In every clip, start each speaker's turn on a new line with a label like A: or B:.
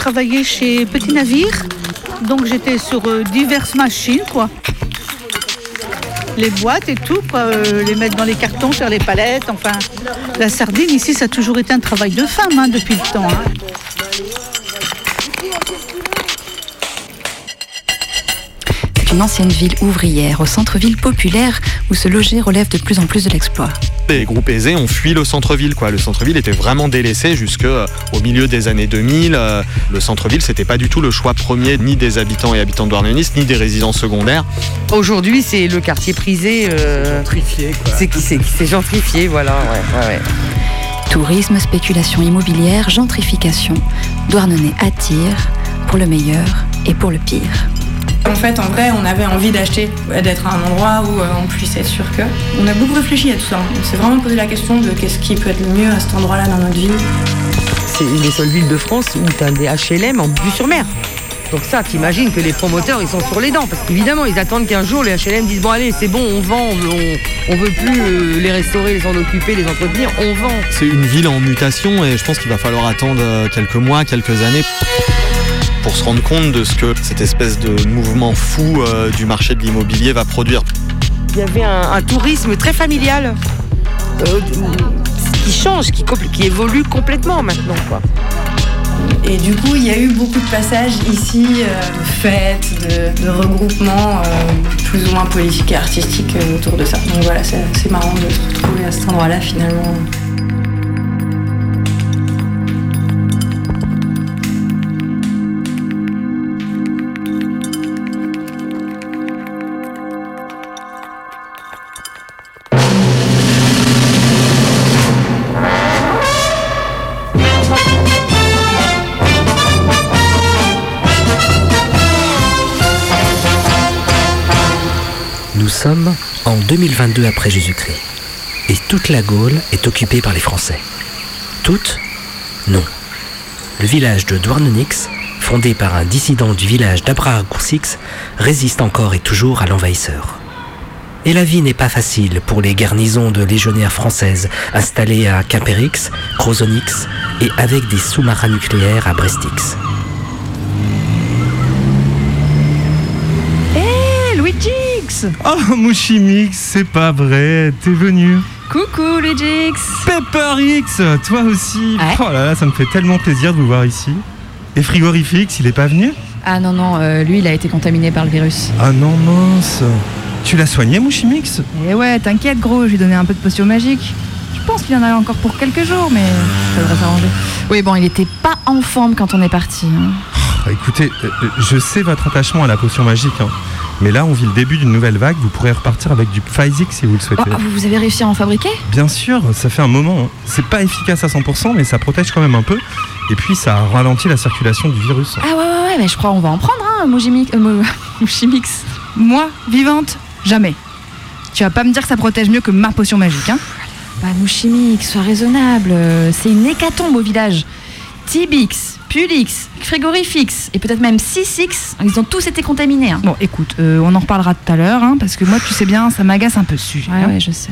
A: travaillé chez Petit Navire, donc j'étais sur euh, diverses machines, quoi. Les boîtes et tout, euh, les mettre dans les cartons, faire les palettes, enfin. La sardine, ici, ça a toujours été un travail de femme, hein, depuis le temps. hein.
B: C'est une ancienne ville ouvrière au centre-ville populaire où se loger relève de plus en plus de l'exploit.
C: Les groupes aisés ont fui le centre-ville. quoi. Le centre-ville était vraiment délaissé jusque euh, au milieu des années 2000. Euh, Le centre-ville, c'était pas du tout le choix premier ni des habitants et habitantes douarnenez, ni des résidents secondaires.
D: Aujourd'hui, c'est le quartier prisé. euh, c'est qui c'est c'est gentrifié, voilà. ouais, ouais, ouais.
B: Tourisme, spéculation immobilière, gentrification. Douarnenez attire pour le meilleur et pour le pire.
E: En fait, en vrai, on avait envie d'acheter, d'être à un endroit où euh, on puisse être sûr que. On a beaucoup réfléchi à tout ça. On s'est vraiment posé la question de qu'est-ce qui peut être le mieux à cet endroit-là dans notre ville.
D: C'est une des seules villes de France où tu as des HLM en vue sur mer. Donc ça, t'imagines que les promoteurs, ils sont sur les dents. Parce qu'évidemment, ils attendent qu'un jour, les HLM disent, bon allez, c'est bon, on vend, on, veut- on, on veut plus euh, les restaurer, les en occuper, les entretenir, on vend.
C: C'est une ville en mutation et je pense qu'il va falloir attendre euh, quelques mois, quelques années pour se rendre compte de ce que cette espèce de mouvement fou euh, du marché de l'immobilier va produire.
D: Il y avait un, un tourisme très familial euh, qui change, qui, évolue complètement maintenant. Quoi.
E: Et du coup, il y a eu beaucoup de passages ici, euh, de fêtes, de, de regroupements euh, plus ou moins politiques et artistiques euh, autour de ça. Donc voilà, c'est c'est marrant de se retrouver à cet endroit-là finalement.
F: Sommes en 2022 après Jésus-Christ. Et toute la Gaule est occupée par les Français. Toute Non. Le village de Douarnenix, fondé par un dissident du village d'Abraham-Coursix, résiste encore et toujours à l'envahisseur. Et la vie n'est pas facile pour les garnisons de légionnaires françaises installées à Quimperix, Crozonix et avec des sous-marins nucléaires à Brestix.
G: Oh, Mouchimix, c'est pas vrai, t'es venu.
H: Coucou Luigi
G: Pepper X, toi aussi.
H: Ouais.
G: Oh là là, ça me fait tellement plaisir de vous voir ici. Et Frigorifix, il est pas venu?
H: Ah non, non, euh, lui il a été contaminé par le virus.
G: Ah non, mince. Tu l'as soigné, Mouchimix
H: Et ouais, t'inquiète gros, je lui ai donné un peu de potion magique. Je pense qu'il y en a encore pour quelques jours, mais ça devrait s'arranger. Oui, bon, il était pas en forme quand on est parti. hein.
G: Ah, Écoutez, euh, euh, je sais votre attachement à la potion magique, hein. Mais là, on vit le début d'une nouvelle vague. Vous pourrez repartir avec du Pfizik si vous le souhaitez.
H: Oh, vous avez réussi à en fabriquer?
G: Bien sûr, ça fait un moment. hein. C'est pas efficace à 100%, mais ça protège quand même un peu. Et puis, ça ralentit la circulation du virus.
H: Ah ouais, ouais, ouais, mais je crois on va en prendre, hein, Mojimix. euh. Moi, vivante, jamais. Tu vas pas me dire que ça protège mieux que ma potion magique, hein Bah, Mouchimix, sois raisonnable. euh, C'est une hécatombe au village. Tibix, Pulix, Frigorifix et peut-être même Sisix, ils ont tous été contaminés. hein.
A: Bon, écoute, euh, on en reparlera tout à l'heure, hein, parce que moi, tu sais bien, ça m'agace un peu ce sujet.
H: Ouais,
A: hein.
H: ouais, je sais.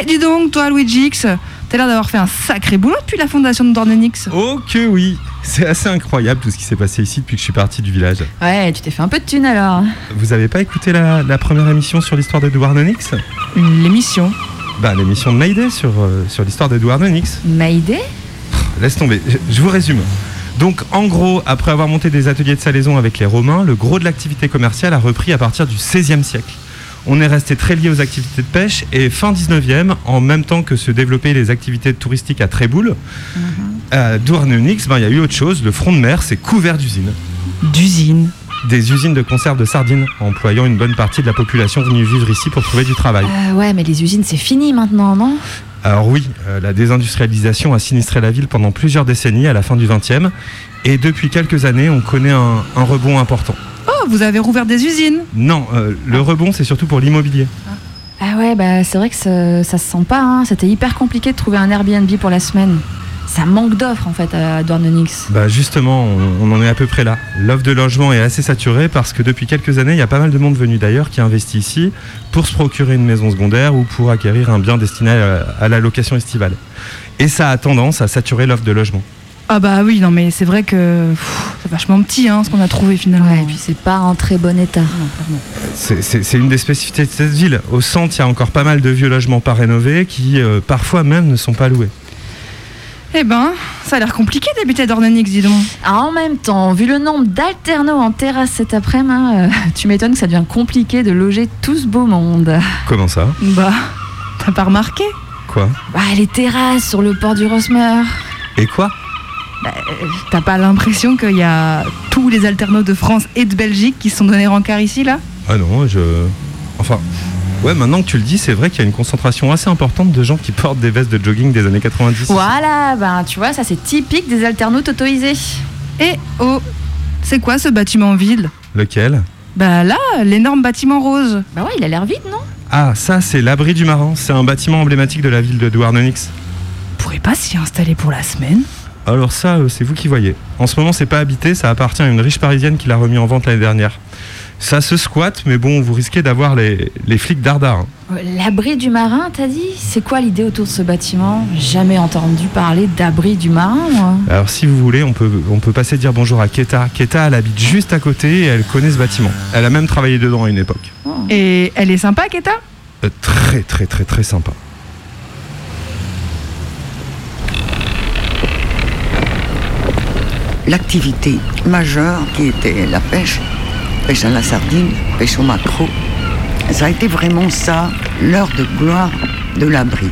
A: Eh, dis donc, toi, Luigi X, t'as l'air d'avoir fait un sacré boulot depuis la fondation de Dornenix.
G: Oh que oui C'est assez incroyable tout ce qui s'est passé ici depuis que je suis parti du village.
H: Ouais, tu t'es fait un peu de thune alors.
G: Vous avez pas écouté la, la première émission sur l'histoire d'Edouard Nonix?
A: L'émission.
G: Bah l'émission de Mayday sur, euh, sur l'histoire d'Edouard Nonix.
H: Mayday?
G: Laisse tomber. Je, vous résume. Donc, en gros, après avoir monté des ateliers de salaison avec les Romains, le gros de l'activité commerciale a repris à partir du XVIe siècle. On est resté très lié aux activités de pêche et fin 19e, en même temps que se développaient les activités touristiques à Tréboul, à Douarnenix, ben, il y a eu autre chose. Le front de mer s'est couvert d'usines.
H: D'usines
G: Des usines de conserve de sardines, employant une bonne partie de la population venue vivre ici pour trouver du travail.
B: Euh, ouais, mais les usines, c'est fini maintenant, non?
G: Alors oui, euh, la désindustrialisation a sinistré la ville pendant plusieurs décennies à la fin du 20e. Et depuis quelques années, on connaît un, un rebond important.
H: Oh, vous avez rouvert des usines
G: Non, euh, le rebond, c'est surtout pour l'immobilier.
B: Ah ouais, bah c'est vrai que ça, ça se sent pas. hein. C'était hyper compliqué de trouver un Airbnb pour la semaine. Ça manque d'offres en fait à Dornenix.
G: Bah justement, on, on en est à peu près là. L'offre de logement est assez saturée parce que depuis quelques années, il y a pas mal de monde venu d'ailleurs qui investit ici pour se procurer une maison secondaire ou pour acquérir un bien destiné à, à la location estivale. Et ça a tendance à saturer l'offre de logement.
H: Ah bah oui, non mais c'est vrai que c'est vachement petit hein, ce qu'on a trouvé finalement.
B: Ouais, et puis c'est pas en très bon état.
G: C'est- C'est c'est une des spécificités de cette ville. Au centre, il y a encore pas mal de vieux logements pas rénovés qui euh, parfois même ne sont pas loués.
H: Eh ben, ça a l'air compliqué d'habiter à Dornenix, dis donc.
B: Ah, en même temps, vu le nombre d'alternos en terrasse cet après-midi, hein, euh, tu m'étonnes que ça devient compliqué de loger tout ce beau monde.
G: Comment ça?
H: Bah, t'as pas remarqué?
G: Quoi?
B: Bah, les terrasses sur le port du Rosmer.
G: Et quoi?
H: Bah, euh, T'as pas l'impression qu'il y a tous les alternautes de France et de Belgique qui se sont donnés rencard ici, là?
G: Ah non, je. Enfin. Ouais, maintenant que tu le dis, c'est vrai qu'il y a une concentration assez importante de gens qui portent des vestes de jogging des années 90.
B: Voilà, ben tu vois, ça c'est typique des alternautes autorisés.
H: Et oh, c'est quoi ce bâtiment vide
G: Lequel?
H: Bah là, l'énorme bâtiment rose.
B: Bah ouais, il a l'air vide, non?
G: Ah, ça, c'est l'abri du marin. C'est un bâtiment emblématique de la ville de Douarnenix.
H: On pourrait pas s'y installer pour la semaine?
G: Alors, ça, euh, c'est vous qui voyez. En ce moment, c'est pas habité, ça appartient à une riche parisienne qui l'a remis en vente l'année dernière. Ça se squatte, mais bon, vous risquez d'avoir les, les flics d'Ardard. hein.
B: Euh, L'abri du marin, t'as dit? C'est quoi l'idée autour de ce bâtiment? Jamais entendu parler d'abri du marin, moi.
G: Alors, si vous voulez, on peut, on peut passer dire bonjour à Keta. Keta, elle habite juste à côté et elle connaît ce bâtiment. Elle a même travaillé dedans à une époque.
H: Et elle est sympa, Keta?
G: Euh, très, très, très, très sympa.
I: l'activité majeure qui était la pêche, pêche à la sardine, pêche au maquereau. Ça a été vraiment ça, l'heure de gloire de l'abri.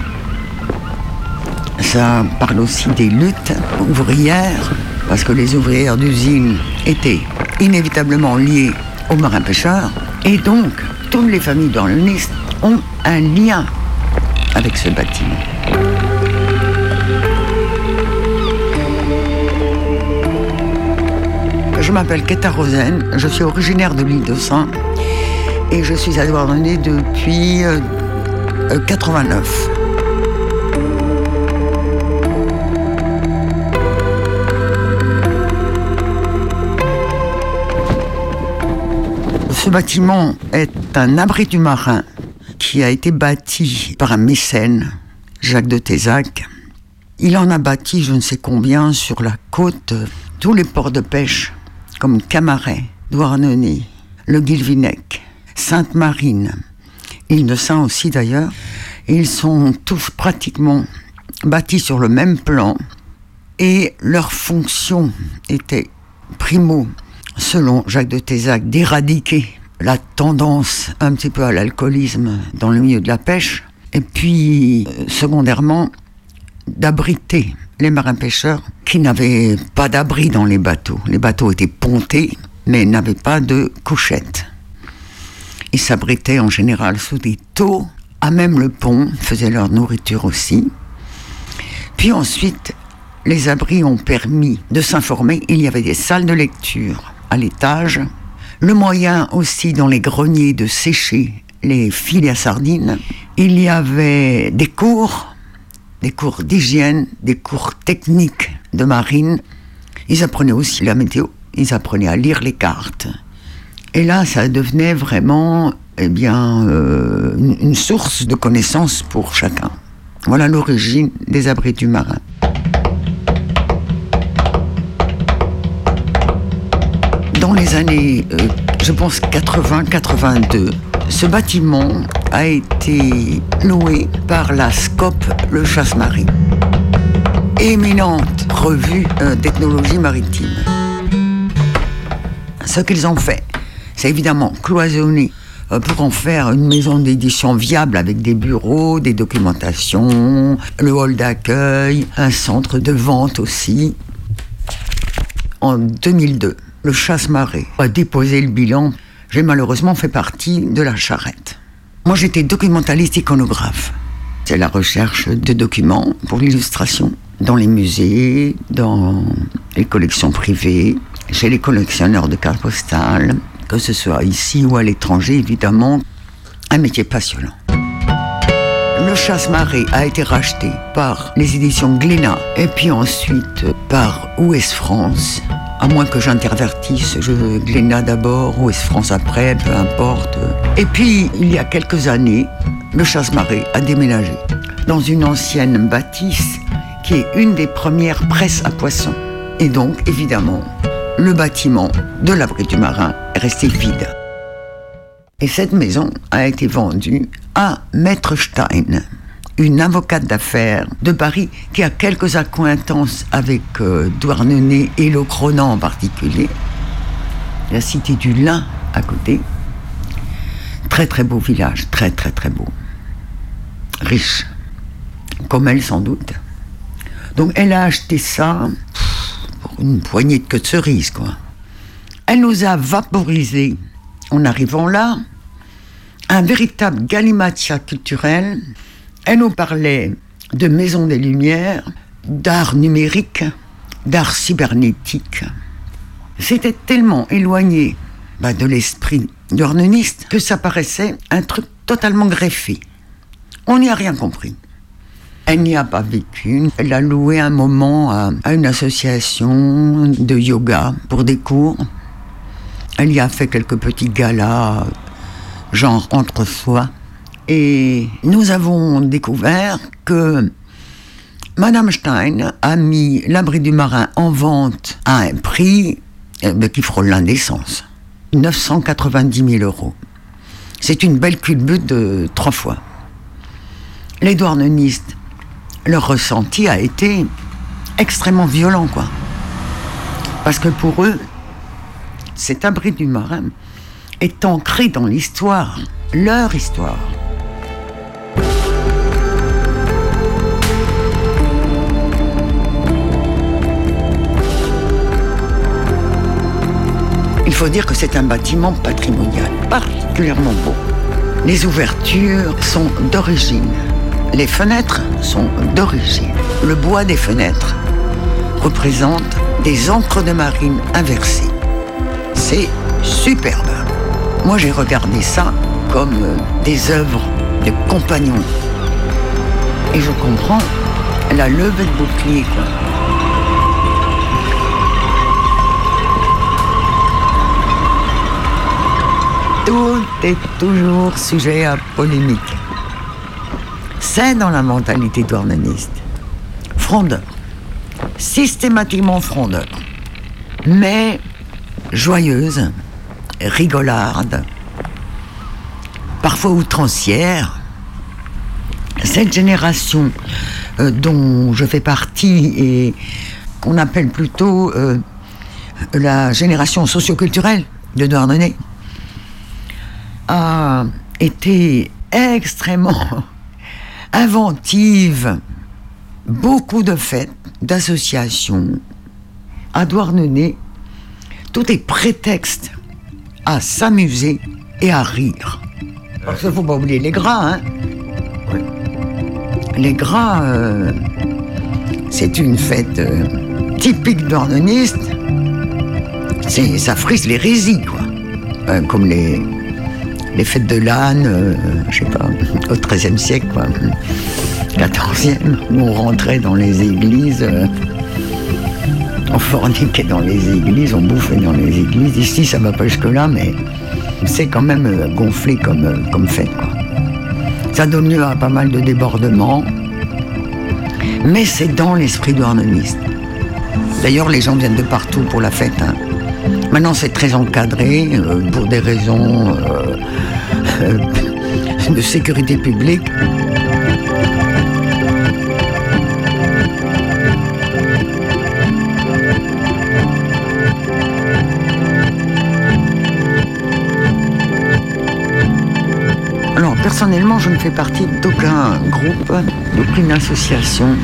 I: Ça parle aussi des luttes ouvrières, parce que les ouvrières d'usine étaient inévitablement liées aux marins-pêcheurs. Et donc, toutes les familles dans le Nice ont un lien avec ce bâtiment. Je m'appelle Keta Rosen, je suis originaire de l'île de Saint et je suis à Douarnenez depuis euh, euh, 89. Ce bâtiment est un abri du marin qui a été bâti par un mécène, Jacques de Tézac. Il en a bâti je ne sais combien sur la côte, tous les ports de pêche comme Camaret, Douarnenez, le Guilvinec, Sainte-Marine, île de Saint aussi d'ailleurs. Ils sont tous pratiquement bâtis sur le même plan et leur fonction était primo, selon Jacques de Tézac, d'éradiquer la tendance un petit peu à l'alcoolisme dans le milieu de la pêche et puis euh, secondairement d'abriter les marins-pêcheurs qui n'avaient pas d'abri dans les bateaux. Les bateaux étaient pontés, mais n'avaient pas de couchette. Ils s'abritaient en général sous des taux, à même le pont, faisaient leur nourriture aussi. Puis ensuite, les abris ont permis de s'informer. Il y avait des salles de lecture à l'étage, le moyen aussi dans les greniers de sécher les filets à sardines. Il y avait des cours des cours d'hygiène, des cours techniques de marine. Ils apprenaient aussi la météo, ils apprenaient à lire les cartes. Et là, ça devenait vraiment eh bien, euh, une, source de connaissances pour chacun. Voilà l'origine des abris du marin. Dans les années, euh, je pense 80-82, ce bâtiment a été loué par la SCOP, le chasse-marine. Éminente revue euh, d'ethnologie maritime. Ce qu'ils ont fait, c'est évidemment cloisonner euh, pour en faire une maison d'édition viable avec des bureaux, des documentations, le hall d'accueil, un centre de vente aussi. En 2002, le chasse-marée a déposé le bilan. J'ai malheureusement fait partie de la charrette. Moi, j'étais documentaliste iconographe. C'est la recherche de documents pour l'illustration dans les musées, dans les collections privées, chez les collectionneurs de cartes postales, que ce soit ici ou à l'étranger, évidemment. Un métier passionnant. Le chasse-marée a été racheté par les éditions Glénat et puis ensuite par Ouest France. À moins que j'intervertisse, je Glénat d'abord, Ouest France après, peu importe. Et puis, il y a quelques années, le chasse-marée a déménagé dans une ancienne bâtisse qui est une des premières presses à poissons. Et donc, évidemment, le bâtiment de l'abri du marin est resté vide. Et cette maison a été vendue à Maître Stein, une avocate d'affaires de Paris qui a quelques accointances avec euh, Douarnenez et Le Cronan en particulier. La cité du Lin à côté. Très très beau village, très très très beau. Riche, comme elle sans doute. Donc elle a acheté ça pour une poignée de queue de cerise, quoi. Elle nous a vaporisé, en arrivant là, un véritable galimatia culturel. Elle nous parlait de Maison des Lumières, d'art numérique, d'art cybernétique. C'était tellement éloigné bah, de l'esprit d'ornoniste que ça paraissait un truc totalement greffé. On n'y a rien compris. Elle n'y a pas vécu. Elle a loué un moment à, à, une association de yoga pour des cours. Elle y a fait quelques petits galas, genre entre soi. Et nous avons découvert que Madame Stein a mis l'abri du marin en vente à un prix eh, qui frôle l'indécence. 990 000 euros. C'est une belle culbute de trois fois. Les douarnenistes leur ressenti a été extrêmement violent, quoi. Parce que pour eux, cet abri du marin est ancré dans l'histoire, leur histoire. Il faut dire que c'est un bâtiment patrimonial, particulièrement beau. Les ouvertures sont d'origine les fenêtres sont d'origine. Le bois des fenêtres représente des encres de marine inversées. C'est superbe. Moi, j'ai regardé ça comme des œuvres de compagnons. Et je comprends la levée de bouclier. Tout est toujours sujet à polémique. C'est dans la mentalité douarneniste. Frondeur. Systématiquement frondeur. Mais joyeuse, rigolarde, parfois outrancière. Cette génération euh, dont je fais partie et qu'on appelle plutôt euh, la génération socioculturelle de Douarnenez a été extrêmement inventive, beaucoup de fêtes, d'associations. À Douarnenez, tout est prétexte à s'amuser et à rire. Parce qu'il ne faut pas oublier les gras, hein. Les gras, euh, c'est une fête euh, typique douarneniste. C'est, ça frise l'hérésie, quoi. Euh, comme les, les fêtes de l'âne, euh, je sais pas, au XIIIe siècle, quoi. 14e, où on rentrait dans les églises, euh, on forniquait dans les églises, on bouffait dans les églises. Ici, ça va pas jusque-là, mais c'est quand même euh, gonflé comme, euh, comme fête. Ça donne lieu à pas mal de débordements, mais c'est dans l'esprit douarneniste. D'ailleurs, les gens viennent de partout pour la fête. hein. Maintenant, c'est très encadré euh, pour des raisons euh, euh, de sécurité publique. Alors, personnellement, je ne fais partie d'aucun groupe, d'aucune association.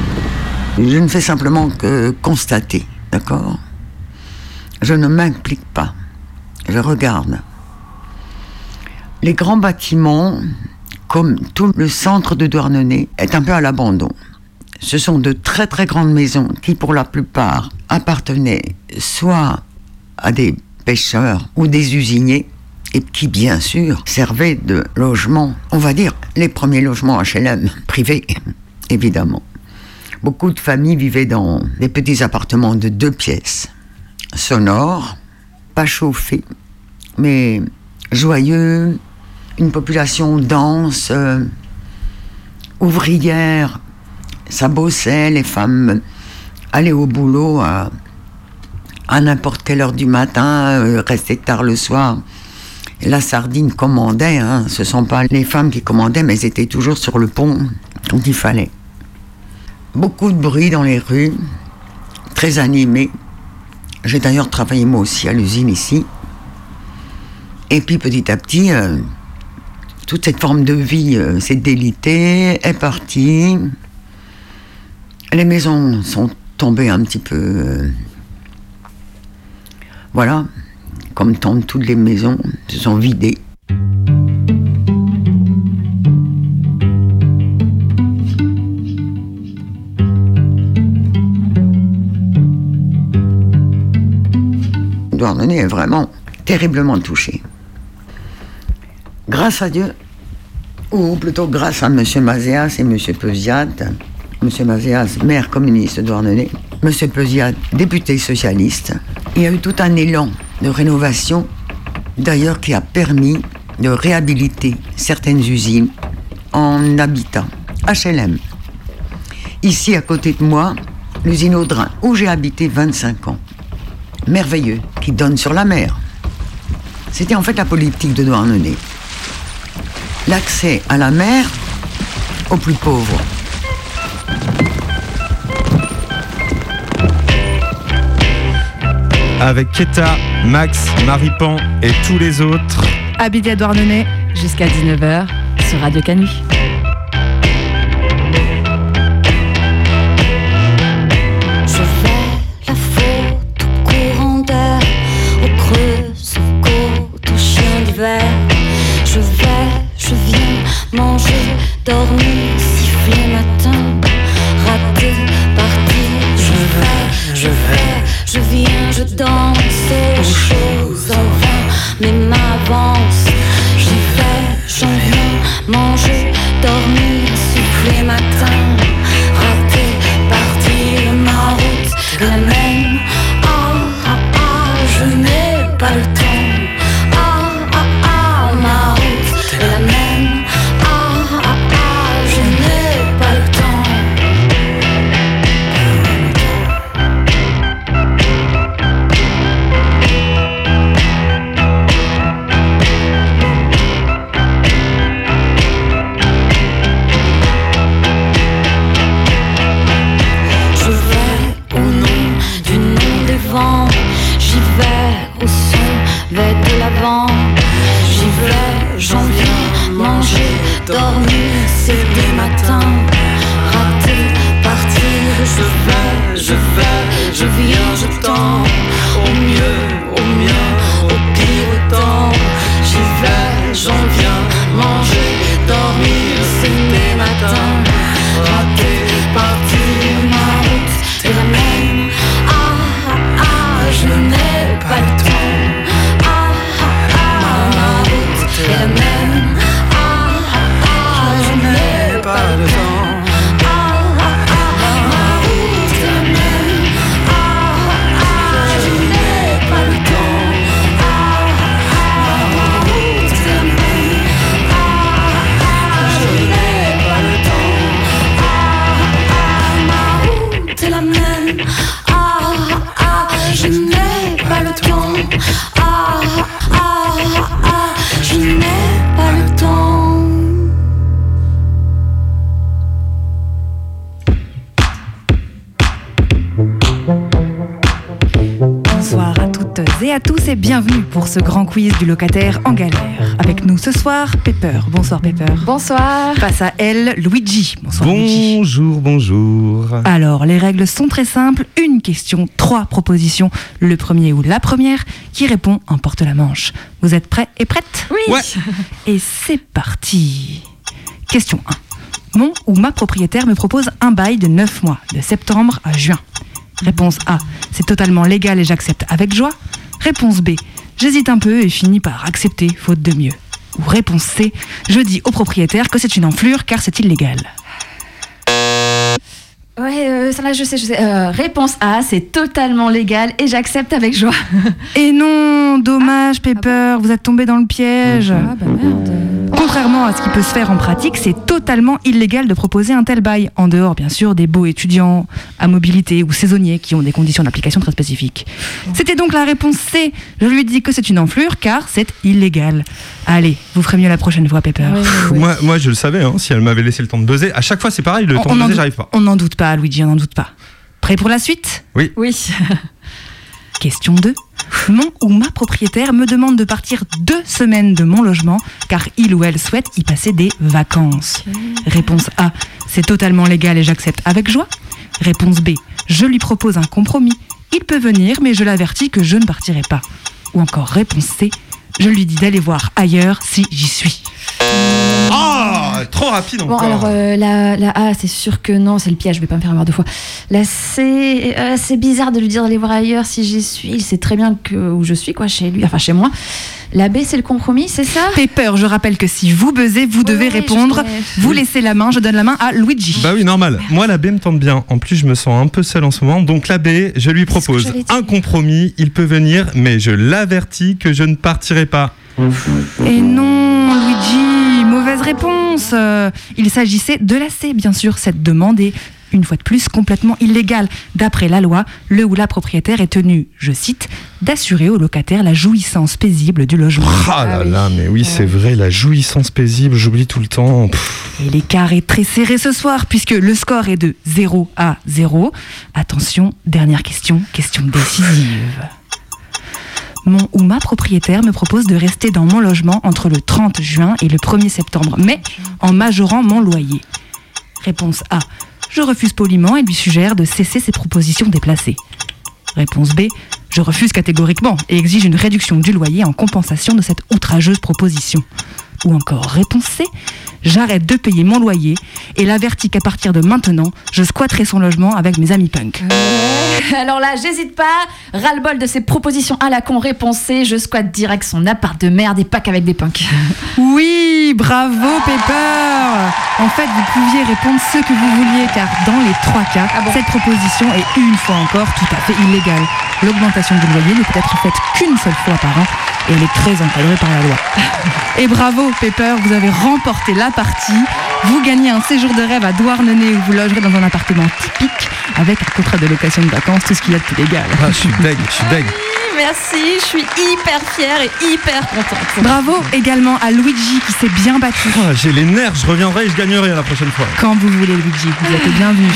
I: Je ne fais simplement que constater, d'accord? Je ne m'implique pas. Je regarde. Les grands bâtiments, comme tout le centre de Douarnenez, est un peu à l'abandon. Ce sont de très très grandes maisons qui, pour la plupart, appartenaient soit à des pêcheurs ou des usiniers, et qui, bien sûr, servaient de logement, on va dire, les premiers logements HLM, privés, évidemment. Beaucoup de familles vivaient dans des petits appartements de deux pièces, sonores, pas chauffés, mais joyeux, une population dense, euh, ouvrière, ça bossait, les femmes allaient au boulot à, à n'importe quelle heure du matin, euh, restaient tard le soir. La sardine commandait, hein. ce ne sont pas les femmes qui commandaient, mais elles étaient toujours sur le pont quand il fallait. Beaucoup de bruit dans les rues, très animé. J'ai d'ailleurs travaillé moi aussi à l'usine ici. Et puis petit à petit, euh, toute cette forme de vie euh, s'est délitée, est partie. Les maisons sont tombées un petit peu. euh, voilà, comme tant toutes les maisons se sont vidées. Douarnenez est vraiment terriblement touché. Grâce à Dieu, ou plutôt grâce à M. Mazéas et M. Peusiat, M. Mazéas, maire communiste de Douarnenez, M. Peusiat, député socialiste, il y a eu tout un élan de rénovation, d'ailleurs qui a permis de réhabiliter certaines usines en habitat. HLM. Ici, à côté de moi, l'usine Audrin, où j'ai habité 25 ans. Merveilleux, qui donne sur la mer. C'était en fait la politique de Douarnenez. L'accès à la mer aux plus pauvres.
G: Avec Keta, Max, Maripan et tous les autres.
H: Habité à Douarnenez
B: Jusqu'à 19h sur Radio Canu.
J: J'y vais au son, vais de l'avant. J'y vais, j'en viens manger, dormir, c'est des matins. Rater, partir, je vais, je vais, je viens, je tends. Au mieux, au mieux, au pire autant. J'y vais, j'en viens manger, dormir, c'est des matins.
H: Ce grand quiz du locataire en galère. Avec nous ce soir, Pepper. Bonsoir Pepper.
B: Bonsoir.
H: Face à elle, Luigi. Bonsoir Luigi.
G: Bonjour, bonjour.
H: Alors, les règles sont très simples. Une question, trois propositions. Le premier ou la première qui répond emporte la manche. Vous êtes prêts et prêtes
B: Oui.
G: Ouais.
H: Et c'est parti. Question 1. Mon ou ma propriétaire me propose un bail de 9 mois, de septembre à juin. Réponse A. C'est totalement légal et j'accepte avec joie. Réponse B. J'hésite un peu et finis par accepter, faute de mieux. Ou réponse C. Je dis au propriétaire que c'est une enflure car c'est illégal.
B: Ouais, euh, ça là, je sais, je sais. Euh, réponse A, c'est totalement légal et j'accepte avec joie.
H: Et non, dommage, Pepper, vous êtes tombé dans le piège.
B: Ah bah merde.
H: Contrairement à ce qui peut se faire en pratique, c'est totalement illégal de proposer un tel bail, en dehors bien sûr des beaux étudiants à mobilité ou saisonniers qui ont des conditions d'application très spécifiques. C'était donc la réponse C. Je lui dis que c'est une enflure car c'est illégal. Allez, vous ferez mieux la prochaine fois, Pepper.
G: Moi, moi, je le savais, hein, si elle m'avait laissé le temps de buzzer. À chaque fois, c'est pareil, le temps de buzzer, j'arrive pas.
H: On n'en doute pas, Luigi, on n'en doute pas. Prêt pour la suite?
G: Oui.
B: Oui.
H: Question 2. Mon ou ma propriétaire me demande de partir deux semaines de mon logement car il ou elle souhaite y passer des vacances. Réponse A. C'est totalement légal et j'accepte avec joie. Réponse B. Je lui propose un compromis. Il peut venir mais je l'avertis que je ne partirai pas. Ou encore réponse C. Je lui dis d'aller voir ailleurs si j'y suis.
G: Ah, trop rapide
B: Bon,
G: encore.
B: alors euh, la, la A, c'est sûr que non, c'est le piège, je vais pas me faire avoir deux fois. La C, euh, c'est bizarre de lui dire d'aller voir ailleurs si j'y suis. Il sait très bien que, où je suis, quoi, chez lui, enfin chez moi. La B, c'est le compromis, c'est ça?
H: Pepper, je rappelle que si vous buzzez, vous devez répondre.
B: je.
H: Vous laissez la main, je donne la main à Luigi.
G: Bah oui, normal. Moi, la B me tente bien. En plus, je me sens un peu seul en ce moment. Donc, la B, je lui propose un compromis. Il peut venir, mais je l'avertis que je ne partirai pas.
H: Et non, Luigi, mauvaise réponse. Euh, il s'agissait de la C, bien sûr. Cette demande est, une fois de plus, complètement illégale. D'après la loi, le ou la propriétaire est tenu, je cite, d'assurer au locataire la jouissance paisible du logement.
G: Ah là là, mais oui, c'est vrai, la jouissance paisible, j'oublie tout le temps. Pff.
H: Et l'écart est très serré ce soir, puisque le score est de 0 à 0. Attention, dernière question, question décisive. Mon ma propriétaire me propose de rester dans mon logement entre le 30 juin et le 1er septembre, mais en majorant mon loyer. Réponse A. Je refuse poliment et lui suggère de cesser ses propositions déplacées. Réponse B. Je refuse catégoriquement et exige une réduction du loyer en compensation de cette outrageuse proposition. Ou encore réponse C. J'arrête de payer mon loyer et l'avertis qu'à partir de maintenant, je squatterai son logement avec mes amis punk.
B: Alors là, j'hésite pas. Ras-le-bol de ces propositions à la con réponsées. Je squatte direct son appart de merde et pas qu'avec des punks.
H: Oui, bravo Pepper En fait, vous pouviez répondre ce que vous vouliez car dans les trois cas, cette proposition est une fois encore tout à fait illégale. L'augmentation du loyer ne peut être faite qu'une seule fois par an et elle est très encadrée par la loi. Et bravo Pepper, vous avez remporté la partie. Vous gagnez un séjour de rêve à Douarnenez où vous logerez dans un appartement typique avec un contrat de location de vacances, tout ce qu'il y a de plus légal.
G: Ah, je suis deg, je suis deg.
B: Merci, je suis hyper fière et hyper contente.
H: Bravo également à Luigi qui s'est bien battu.
G: Ah, J'ai les nerfs, je reviendrai et je gagnerai la prochaine fois.
H: Quand vous voulez, Luigi, vous êtes bienvenu.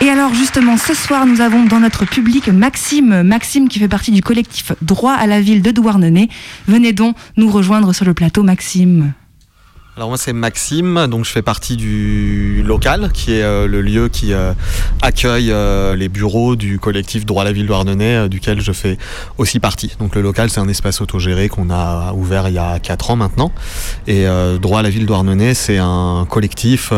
H: Et alors justement, ce soir, nous avons dans notre public Maxime, Maxime qui fait partie du collectif Droit à la ville de Douarnenez. Venez donc nous rejoindre sur le plateau, Maxime.
C: Alors moi c'est Maxime, donc je fais partie du local qui est euh, le lieu qui euh, accueille euh, les bureaux du collectif Droit à la ville Douarnenez duquel je fais aussi partie. Donc le local c'est un espace autogéré qu'on a ouvert il y a 4 ans maintenant et Droit à la ville Douarnenez c'est un collectif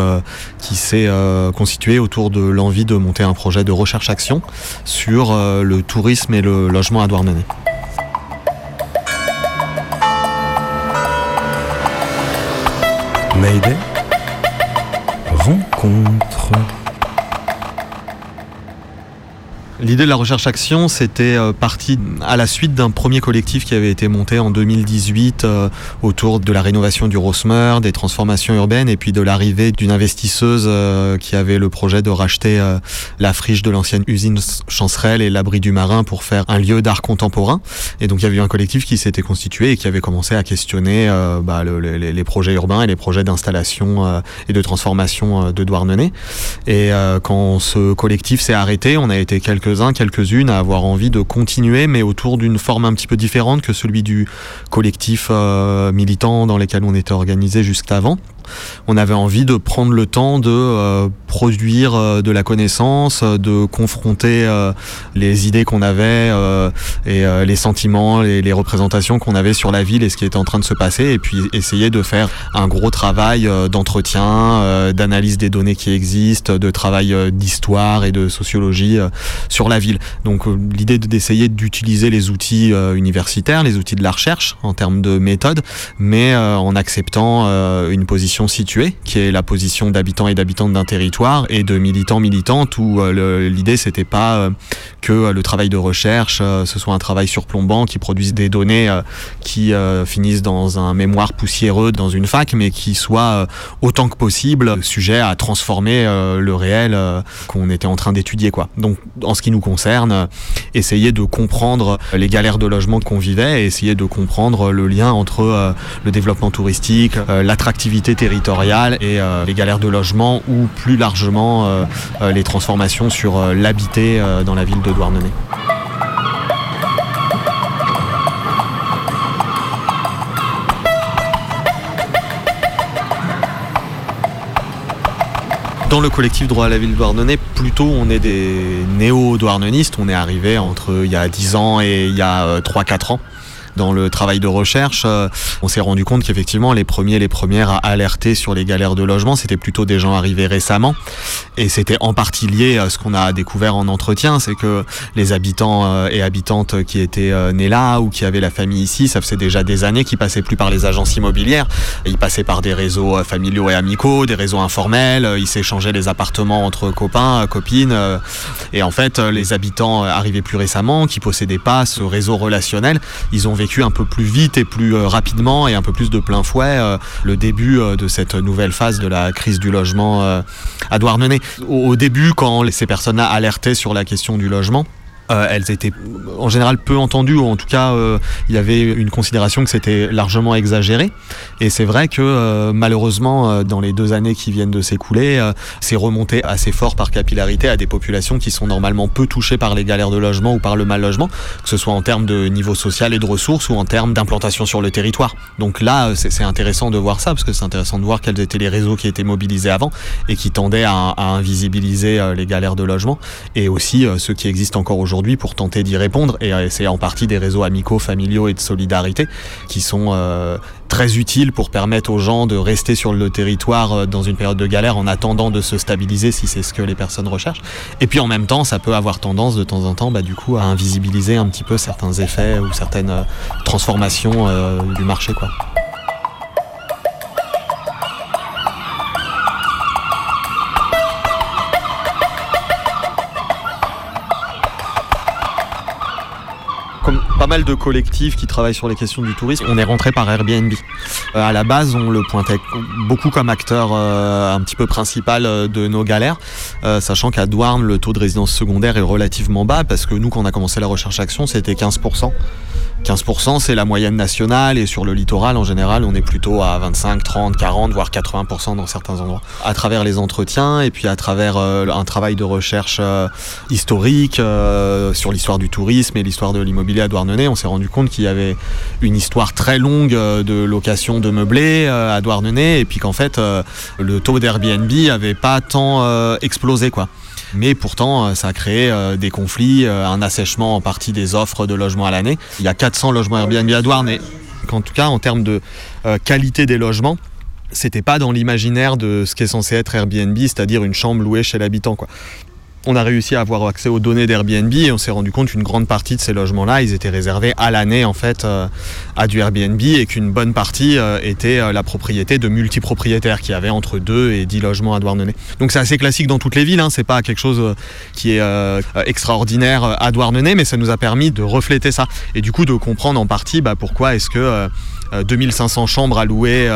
C: qui s'est constitué autour de l'envie de monter un projet de recherche-action sur euh, le tourisme et le logement à Douarnenez.
G: Mayday Rencontre.
C: L'idée de la recherche-action, c'était euh, parti à la suite d'un premier collectif qui avait été monté en 2018 euh, autour de la rénovation du Rosmer, des transformations urbaines et puis de l'arrivée d'une investisseuse euh, qui avait le projet de racheter la friche de l'ancienne usine Chancerelle et l'abri du marin pour faire un lieu d'art contemporain. Et donc il y avait eu un collectif qui s'était constitué et qui avait commencé à questionner euh, bah, le- les, les projets urbains et les projets d'installation euh, et de transformation de Douarnenez. Et quand ce collectif s'est arrêté, on a été quelques quelques-unes à avoir envie de continuer, mais autour d'une forme un petit peu différente que celui du collectif euh, militant dans lequel on était organisé juste avant on avait envie de prendre le temps de euh, produire euh, de la connaissance, euh, de confronter les idées qu'on avait et les sentiments, les, les représentations qu'on avait sur la ville et ce qui était en train de se passer, et puis essayer de faire un gros travail d'entretien, d'analyse des données qui existent, de travail d'histoire et de sociologie sur la ville. Donc l'idée d'essayer d'utiliser les outils universitaires, les outils de la recherche en termes de méthode, mais en acceptant une position située, qui est la position d'habitants et d'habitantes d'un territoire, et de militants militantes, où euh, l'idée c'était pas euh, que euh, le travail de recherche ce soit un travail surplombant qui produise des données qui finissent dans un mémoire poussiéreux dans une fac, mais qui soit autant que possible sujet à transformer le réel qu'on était en train d'étudier. quoi. Donc en ce qui nous concerne, essayer de comprendre les galères de logement qu'on vivait essayer de comprendre le lien entre le développement touristique, l'attractivité territoriale et euh, les galères de logement ou plus largement euh, euh, les transformations sur l'habité dans la ville de Douarnenez. Dans le collectif Droit à la ville de Douarnenez, plutôt on est des néo-douarnenistes. On est arrivé entre il y a 10 ans et il y a 3-4 ans dans le travail de recherche, euh, on s'est rendu compte qu'effectivement les premiers, les premières à alerter sur les galères de logement, c'était plutôt des gens arrivés récemment. Et c'était en partie lié à ce qu'on a découvert en entretien, c'est que les habitants euh, et habitantes qui étaient euh, nés là ou qui avaient la famille ici, ça faisait déjà des années qu'ils passaient plus par les agences immobilières. Ils passaient par des réseaux familiaux et amicaux, des réseaux informels. Ils s'échangeaient les appartements entre copains, copines. Et en fait, les habitants arrivés plus récemment, qui possédaient pas ce réseau relationnel, ils ont vécu un peu plus vite et plus euh, rapidement et un peu plus de plein fouet euh, le début euh, de cette nouvelle phase de la crise du logement à Douarnenez. Au début, quand ces personnes-là alertaient sur la question du logement, euh, elles étaient en général peu entendues, ou en tout cas, euh, il y avait une considération que c'était largement exagéré. Et c'est vrai que euh, malheureusement, dans les deux années qui viennent de s'écouler, c'est remonté assez fort par capillarité à des populations qui sont normalement peu touchées par les galères de logement ou par le mal logement, que ce soit en termes de niveau social et de ressources ou en termes d'implantation sur le territoire. Donc là, c'est intéressant de voir ça, parce que c'est intéressant de voir quels étaient les réseaux qui étaient mobilisés avant et qui tendaient à, à invisibiliser les galères de logement, et aussi ceux qui existent encore aujourd'hui pour tenter d'y répondre. Et euh, c'est en partie des réseaux amicaux, familiaux et de solidarité qui sont euh, très utiles pour permettre aux gens de rester sur le territoire euh, dans une période de galère en attendant de se stabiliser si c'est ce que les personnes recherchent. Et puis en même temps, ça peut avoir tendance de temps en temps, bah, du coup, à invisibiliser un petit peu certains effets ou certaines transformations du marché, quoi. Pas mal de collectifs qui travaillent sur les questions du tourisme. On est rentré par Airbnb. Euh, à la base, on le pointait beaucoup comme acteur euh, un petit peu principal euh, de nos galères, sachant qu'à Douarn, le taux de résidence secondaire est relativement bas parce que nous, quand on a commencé la recherche action, c'était 15%. 15% c'est la moyenne nationale et sur le littoral en général on est plutôt à 25, 30, 40 voire 80% dans certains endroits. À travers les entretiens et puis à travers un travail de recherche historique sur l'histoire du tourisme et l'histoire de l'immobilier à Douarn on s'est rendu compte qu'il y avait une histoire très longue euh, de location de meublés euh, à Douarnenez et puis qu'en fait euh, le taux d'Airbnb avait pas tant explosé quoi. Mais pourtant, ça a créé des conflits, un assèchement en partie des offres de logements à l'année. Il y a 400 logements Airbnb à Douarnenez. En tout cas, en termes de qualité des logements, c'était pas dans l'imaginaire de ce qui est censé être Airbnb, c'est-à-dire une chambre louée chez l'habitant. On a réussi à avoir accès aux données d'Airbnb et on s'est rendu compte qu'une grande partie de ces logements-là, ils étaient réservés à l'année en fait euh, à du Airbnb et qu'une bonne partie euh, était euh, la propriété de multipropriétaires qui avaient entre 2 et 10 logements à Douarnenez. Donc c'est assez classique dans toutes les villes, hein, c'est pas quelque chose qui est extraordinaire à Douarnenez, mais ça nous a permis de refléter ça et du coup de comprendre en partie bah, pourquoi est-ce que 2500 chambres à louer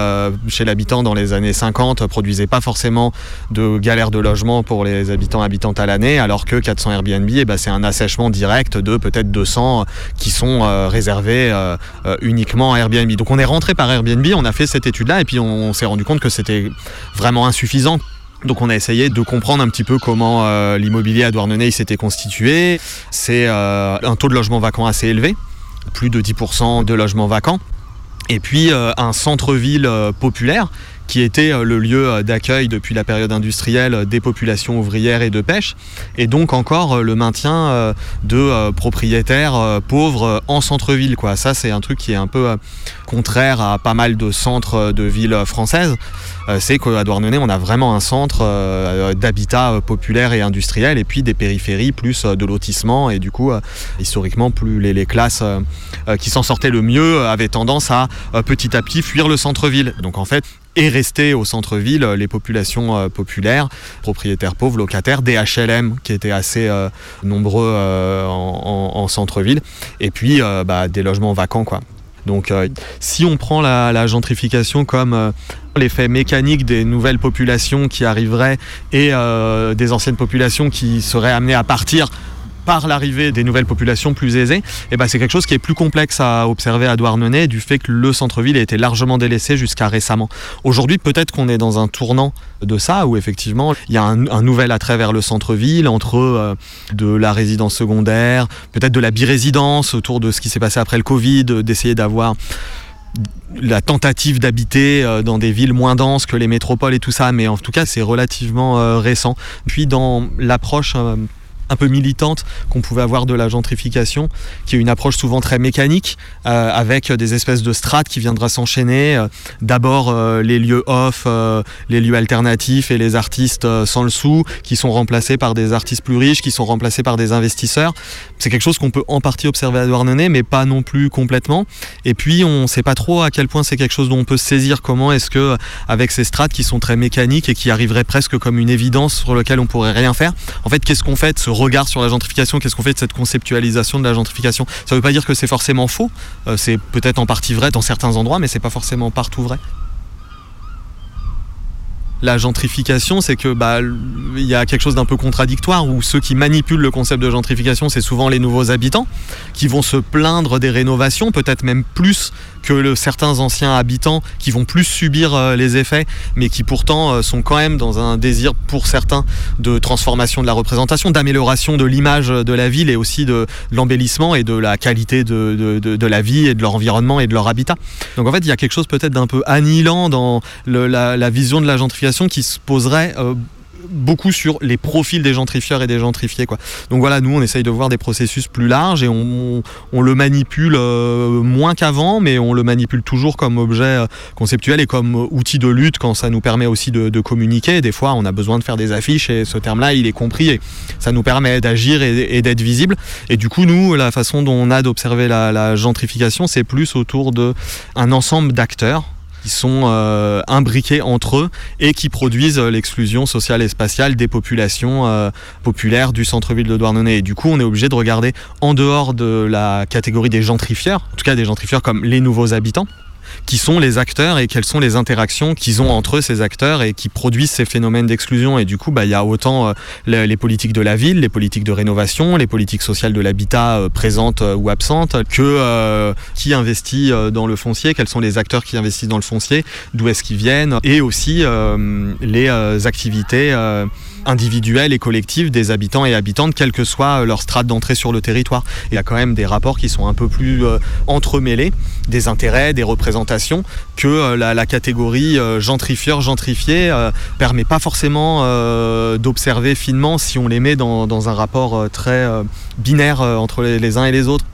C: chez l'habitant dans les années 50 produisaient pas forcément de galère de logement pour les habitants habitantes à la alors que 400 Airbnb, eh ben, c'est un assèchement direct de peut-être 200 qui sont euh, réservés euh, euh, uniquement à Airbnb. Donc on est rentré par Airbnb, on a fait cette étude-là et puis on, s'est rendu compte que c'était vraiment insuffisant Donc on a essayé de comprendre un petit peu comment euh, l'immobilier à Douarnenez s'était constitué. C'est euh, un taux de logement vacant assez élevé, plus de 10% de logements vacants. Et puis euh, un centre-ville euh, populaire qui était euh, le lieu euh, d'accueil depuis la période industrielle euh, des populations ouvrières et de pêche, et donc encore le maintien de propriétaires pauvres en centre-ville. Ça, c'est un truc qui est un peu contraire à pas mal de centres de villes françaises. C'est qu'à Douarnenez, on a vraiment un centre d'habitat populaire et industriel, et puis des périphéries plus de lotissement, et du coup, historiquement, plus les, classes qui s'en sortaient le mieux avaient tendance à petit à petit fuir le centre-ville. Donc en fait, et rester au centre-ville les populations euh, populaires, propriétaires pauvres, locataires, des HLM qui étaient assez euh, nombreux euh, en, en- en centre-ville, et puis bah, des logements vacants. Quoi. Donc si on prend la, gentrification comme l'effet mécanique des nouvelles populations qui arriveraient et des anciennes populations qui seraient amenées à partir par l'arrivée des nouvelles populations plus aisées, et ben c'est quelque chose qui est plus complexe à observer à Douarnenez du fait que le centre-ville a été largement délaissé jusqu'à récemment. Aujourd'hui, peut-être qu'on est dans un tournant de ça, où effectivement, il y a un, nouvel attrait vers le centre-ville, entre euh, de la résidence secondaire, peut-être de la birésidence, autour de ce qui s'est passé après le Covid, d'essayer d'avoir la tentative d'habiter euh, dans des villes moins denses que les métropoles et tout ça, mais en tout cas c'est relativement euh, récent. Puis dans l'approche un peu militante qu'on pouvait avoir de la gentrification, qui est une approche souvent très mécanique, euh, avec des espèces de strates qui viendraient s'enchaîner. Euh, D'abord euh, les lieux off, les lieux alternatifs et les artistes sans le sou, qui sont remplacés par des artistes plus riches, qui sont remplacés par des investisseurs. C'est quelque chose qu'on peut en partie observer à Douarnenez, mais pas non plus complètement. Et puis on ne sait pas trop à quel point c'est quelque chose dont on peut saisir. Comment est-ce que, avec ces strates qui sont très mécaniques et qui arriveraient presque comme une évidence sur lequel on pourrait rien faire, en fait, qu'est-ce qu'on fait de ce regard sur la gentrification Qu'est-ce qu'on fait de cette conceptualisation de la gentrification? Ça ne veut pas dire que c'est forcément faux. Euh, c'est peut-être en partie vrai dans certains endroits, mais c'est pas forcément partout vrai. La gentrification, c'est que bah il y a quelque chose d'un peu contradictoire où ceux qui manipulent le concept de gentrification, c'est souvent les nouveaux habitants qui vont se plaindre des rénovations, peut-être même plus que certains anciens habitants qui vont plus subir euh, les effets, mais qui pourtant euh, sont quand même dans un désir pour certains de transformation de la représentation, d'amélioration de l'image de la ville et aussi de, l'embellissement et de la qualité de, de, la vie et de leur environnement et de leur habitat. Donc en fait, il y a quelque chose peut-être d'un peu annihilant dans la vision de la gentrification qui se poserait euh, beaucoup sur les profils des gentrifieurs et des gentrifiés. Quoi. Donc voilà, nous on essaye de voir des processus plus larges et on, on, le manipule euh, moins qu'avant, mais on le manipule toujours comme objet euh, conceptuel et comme euh, outil de lutte quand ça nous permet aussi de, communiquer. Des fois on a besoin de faire des affiches et ce terme-là il est compris et ça nous permet d'agir et, et d'être visible. Et du coup nous, la façon dont on a d'observer la, la gentrification, c'est plus autour d'un ensemble d'acteurs qui sont euh, imbriqués entre eux et qui produisent euh, l'exclusion sociale et spatiale des populations euh, populaires du centre-ville de Douarnenez. Et du coup, on est obligé de regarder en dehors de la catégorie des gentrifieurs, en tout cas des gentrifieurs comme les nouveaux habitants, qui sont les acteurs et quelles sont les interactions qu'ils ont entre eux, ces acteurs, et qui produisent ces phénomènes d'exclusion. Et du coup, bah, il y a autant euh, les, politiques de la ville, les politiques de rénovation, les politiques sociales de l'habitat euh, présentes euh, ou absentes, que qui investit dans le foncier, quels sont les acteurs qui investissent dans le foncier, d'où est-ce qu'ils viennent, et aussi les activités individuelles et collectives des habitants et habitantes, quelle que soit leur strate d'entrée sur le territoire. Il y a quand même des rapports qui sont un peu plus euh, entremêlés, des intérêts, des représentations, que euh, la, catégorie euh, gentrifieur, gentrifié euh, permet pas forcément euh, d'observer finement si on les met dans, un rapport très binaire entre les uns et les autres.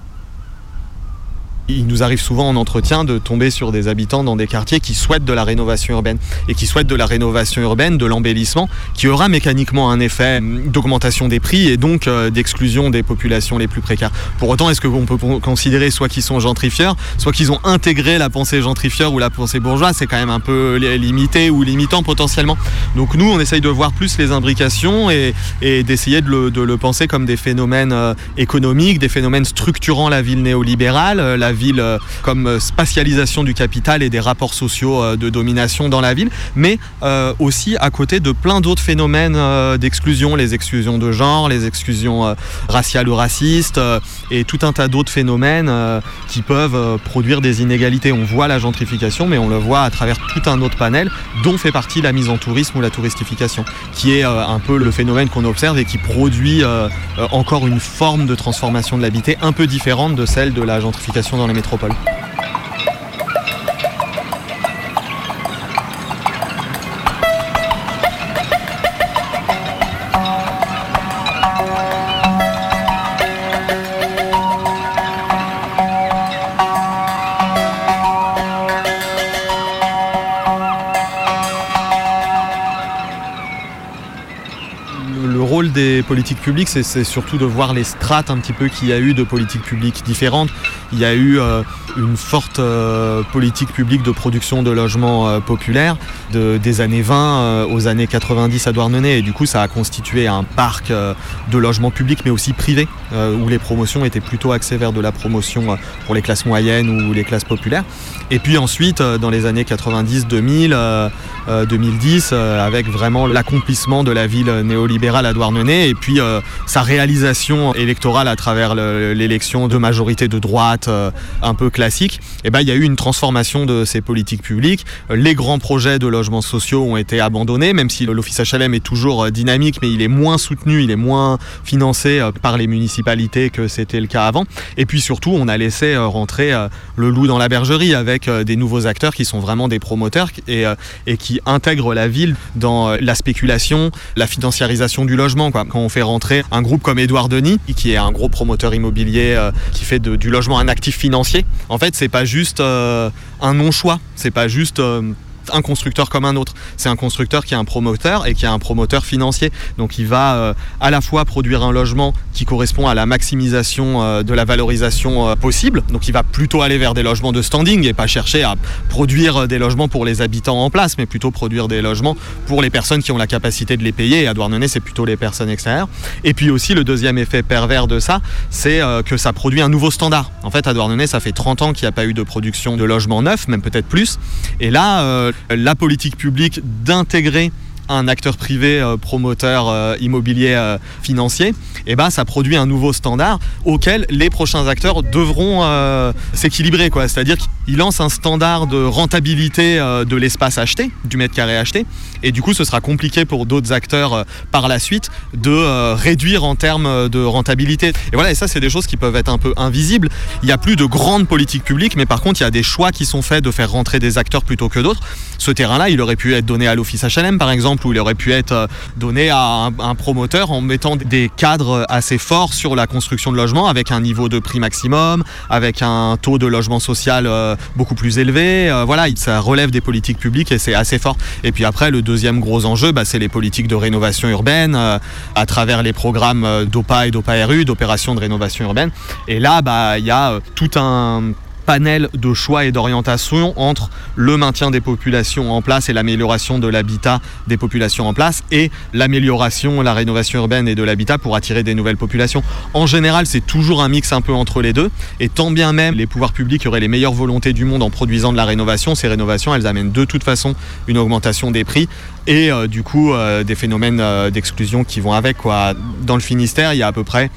C: Il nous arrive souvent en entretien de tomber sur des habitants dans des quartiers qui souhaitent de la rénovation urbaine et qui souhaitent de la rénovation urbaine, de l'embellissement, qui aura mécaniquement un effet d'augmentation des prix et donc euh, d'exclusion des populations les plus précaires. Pour autant, est-ce qu'on peut considérer soit qu'ils sont gentrifieurs, soit qu'ils ont intégré la pensée gentrifieur ou la pensée bourgeoise C'est quand même un peu limité ou limitant potentiellement. Donc nous, on essaye de voir plus les imbrications et, d'essayer de le, de le, penser comme des phénomènes euh, économiques, des phénomènes structurant la ville néolibérale, euh, la ville comme spatialisation du capital et des rapports sociaux de domination dans la ville, mais aussi à côté de plein d'autres phénomènes d'exclusion, les exclusions de genre, les exclusions raciales ou racistes, et tout un tas d'autres phénomènes qui peuvent produire des inégalités. On voit la gentrification, mais on le voit à travers tout un autre panel, dont fait partie la mise en tourisme ou la touristification, qui est un peu le phénomène qu'on observe et qui produit encore une forme de transformation de l'habité un peu différente de celle de la gentrification dans les métropoles. Des politiques publiques, c'est surtout de voir les strates un petit peu qu'il y a eu de politiques publiques différentes. Il y a eu euh, une forte euh, politique publique de production de logements euh, populaires de, des années 20 aux années 90 à Douarnenez et du coup ça a constitué un parc de logements publics mais aussi privés où les promotions étaient plutôt axées vers de la promotion pour les classes moyennes ou les classes populaires. Et puis ensuite dans les années 90, 2000, 2010 avec vraiment l'accomplissement de la ville néolibérale à Douarnenez et puis sa réalisation électorale à travers l'élection de majorité de droite un peu classique, eh ben, il y a eu une transformation de ces politiques publiques. Les grands projets de logements sociaux ont été abandonnés, même si l'Office HLM est toujours euh, dynamique, mais il est moins soutenu, il est moins financé euh, par les municipalités que c'était le cas avant. Et puis surtout, on a laissé euh, rentrer le loup dans la bergerie avec des nouveaux acteurs qui sont vraiment des promoteurs et, et qui intègrent la ville dans la spéculation, la financiarisation du logement. Quoi. Quand fait rentrer un groupe comme Édouard Denis, qui est un gros promoteur immobilier qui fait du logement un actif financier, en fait, c'est pas juste euh, un non-choix, c'est pas juste euh, un constructeur comme un autre. C'est un constructeur qui est un promoteur et qui est un promoteur financier. Donc il va euh, à la fois produire un logement qui correspond à la maximisation euh, de la valorisation euh, possible. Donc il va plutôt aller vers des logements de standing et pas chercher à produire des logements pour les habitants en place, mais plutôt produire des logements pour les personnes qui ont la capacité de les payer. Et à Douarnenez, c'est plutôt les personnes extérieures. Et puis aussi, le deuxième effet pervers de ça, c'est que ça produit un nouveau standard. En fait, à Douarnenez, ça fait 30 ans qu'il n'y a pas eu de production de logements neufs, même peut-être plus. Et là, la politique publique d'intégrer un acteur privé euh, promoteur euh, immobilier euh, financier, et eh ben ça produit un nouveau standard auquel les prochains acteurs devront s'équilibrer. C'est-à-dire qu'ils lancent un standard de rentabilité de l'espace acheté, du mètre carré acheté, et du coup ce sera compliqué pour d'autres acteurs par la suite de réduire en termes de rentabilité. Et voilà, et ça c'est des choses qui peuvent être un peu invisibles. Il n'y a plus de grandes politiques publiques, mais par contre il y a des choix qui sont faits de faire rentrer des acteurs plutôt que d'autres. Ce terrain-là, il aurait pu être donné à l'office HLM par exemple où il aurait pu être euh, donné à un, promoteur en mettant des cadres assez forts sur la construction de logements avec un niveau de prix maximum, avec un taux de logement social euh, beaucoup plus élevé. Euh, voilà, ça relève des politiques publiques et c'est assez fort. Et puis après, le deuxième gros enjeu, bah, c'est les politiques de rénovation urbaine à travers les programmes d'OPA et d'OPA-RU, d'opérations de rénovation urbaine. Et là, bah, il y a tout un panel de choix et d'orientation entre le maintien des populations en place et l'amélioration de l'habitat des populations en place et l'amélioration, la rénovation urbaine et de l'habitat pour attirer des nouvelles populations. En général, c'est toujours un mix un peu entre les deux et tant bien même les pouvoirs publics auraient les meilleures volontés du monde en produisant de la rénovation, ces rénovations, elles amènent de toute façon une augmentation des prix et euh, du coup euh, des phénomènes euh, d'exclusion qui vont avec. Quoi. Dans le Finistère, il y a à peu près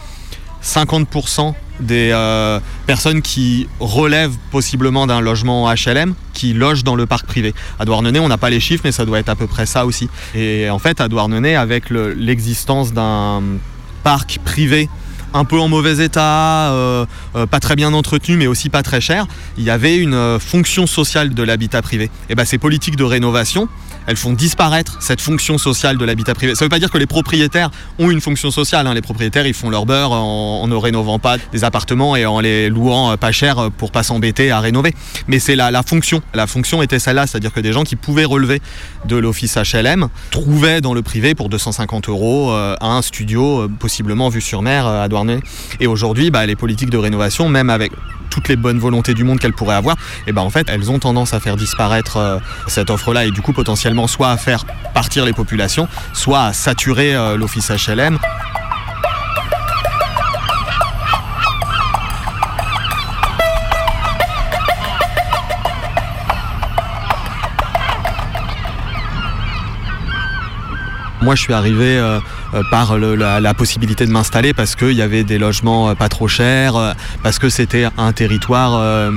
C: 50% des euh, personnes qui relèvent possiblement d'un logement HLM qui logent dans le parc privé. À Douarnenez, on n'a pas les chiffres, mais ça doit être à peu près ça aussi. Et en fait, à Douarnenez, avec l'existence d'un parc privé un peu en mauvais état, euh, euh, pas très bien entretenu, mais aussi pas très cher, il y avait une fonction sociale de l'habitat privé. Et ben ces politiques de rénovation, elles font disparaître cette fonction sociale de l'habitat privé. Ça ne veut pas dire que les propriétaires ont une fonction sociale. Hein. Les propriétaires, ils font leur beurre en, ne rénovant pas des appartements et en les louant euh, pas cher pour pas s'embêter à rénover. Mais c'est la, la, fonction. La fonction était celle-là, c'est-à-dire que des gens qui pouvaient relever de l'office HLM trouvaient dans le privé pour 250 euros euh, un studio euh, possiblement vu sur mer à Douarnenez. Et aujourd'hui, bah, les politiques de rénovation, même avec toutes les bonnes volontés du monde qu'elles pourraient avoir, et ben en fait elles ont tendance à faire disparaître euh, cette offre-là et du coup potentiellement soit à faire partir les populations, soit à saturer euh, l'office HLM. Moi, je suis arrivé euh, euh, par la, possibilité de m'installer parce qu'il y avait des logements euh, pas trop chers, parce que c'était un territoire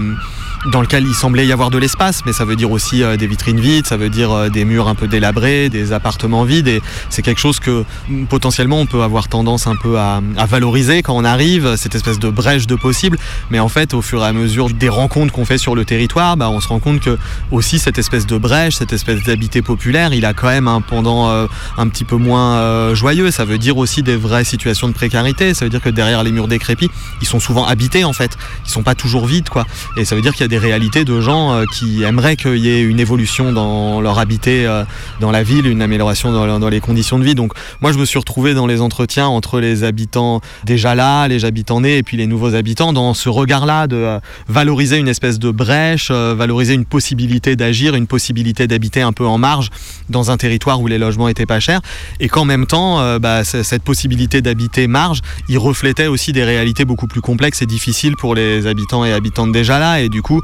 C: dans lequel il semblait y avoir de l'espace, mais ça veut dire aussi euh, des vitrines vides, ça veut dire euh, des murs un peu délabrés, des appartements vides, et c'est quelque chose que mm, potentiellement on peut avoir tendance un peu à, valoriser quand on arrive, cette espèce de brèche de possible, mais en fait au fur et à mesure des rencontres qu'on fait sur le territoire, bah, on se rend compte que aussi cette espèce de brèche, cette espèce d'habité populaire, il a quand même un pendant euh, un petit peu moins joyeux, ça veut dire aussi des vraies situations de précarité, ça veut dire que derrière les murs décrépits, ils sont souvent habités en fait, ils sont pas toujours vides quoi, et ça veut dire qu'il y a des réalités de gens euh, qui aimeraient qu'il y ait une évolution dans leur habité euh, dans la ville, une amélioration dans, les conditions de vie. Donc moi je me suis retrouvé dans les entretiens entre les habitants déjà là, les habitants nés et puis les nouveaux habitants dans ce regard-là de euh, valoriser une espèce de brèche, valoriser une possibilité d'agir, une possibilité d'habiter un peu en marge dans un territoire où les logements étaient pas chers et qu'en même temps bah, cette possibilité d'habiter marge, il reflétait aussi des réalités beaucoup plus complexes et difficiles pour les habitants et habitantes déjà là et du coup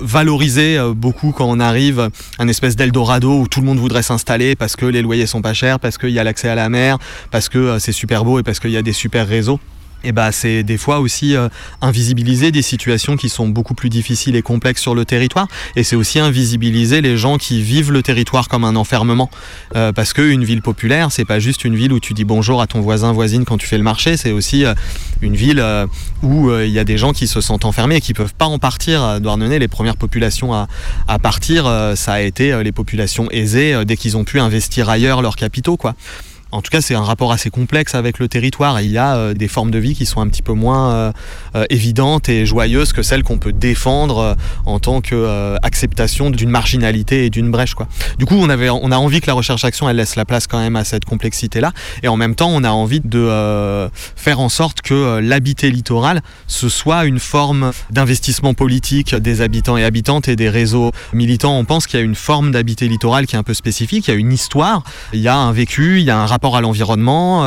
C: valoriser euh, beaucoup quand on arrive un espèce d'Eldorado où tout le monde voudrait s'installer parce que les loyers sont pas chers, parce qu'il y a l'accès à la mer, parce que euh, c'est super beau et parce qu'il y a des super réseaux. Et bah c'est des fois aussi euh, invisibiliser des situations qui sont beaucoup plus difficiles et complexes sur le territoire. Et c'est aussi invisibiliser les gens qui vivent le territoire comme un enfermement. Euh, parce qu'une ville populaire, c'est pas juste une ville où tu dis bonjour à ton voisin, voisine quand tu fais le marché. C'est aussi euh, une ville euh, où il y a des gens qui se sentent enfermés et qui peuvent pas en partir. Douarnenez, les premières populations à, à partir, ça a été les populations aisées dès qu'ils ont pu investir ailleurs leurs capitaux, quoi. En tout cas, c'est un rapport assez complexe avec le territoire. Il y a euh, des formes de vie qui sont un petit peu moins euh, euh, évidentes et joyeuses que celles qu'on peut défendre en tant qu'acceptation d'une marginalité et d'une brèche. Du coup, on, avait, on a envie que la recherche-action elle laisse la place quand même à cette complexité-là. Et en même temps, on a envie de faire en sorte que l'habité littoral, ce soit une forme d'investissement politique des habitants et habitantes et des réseaux militants. On pense qu'il y a une forme d'habité littoral qui est un peu spécifique. Il y a une histoire, il y a un vécu, il y a un rapport à l'environnement.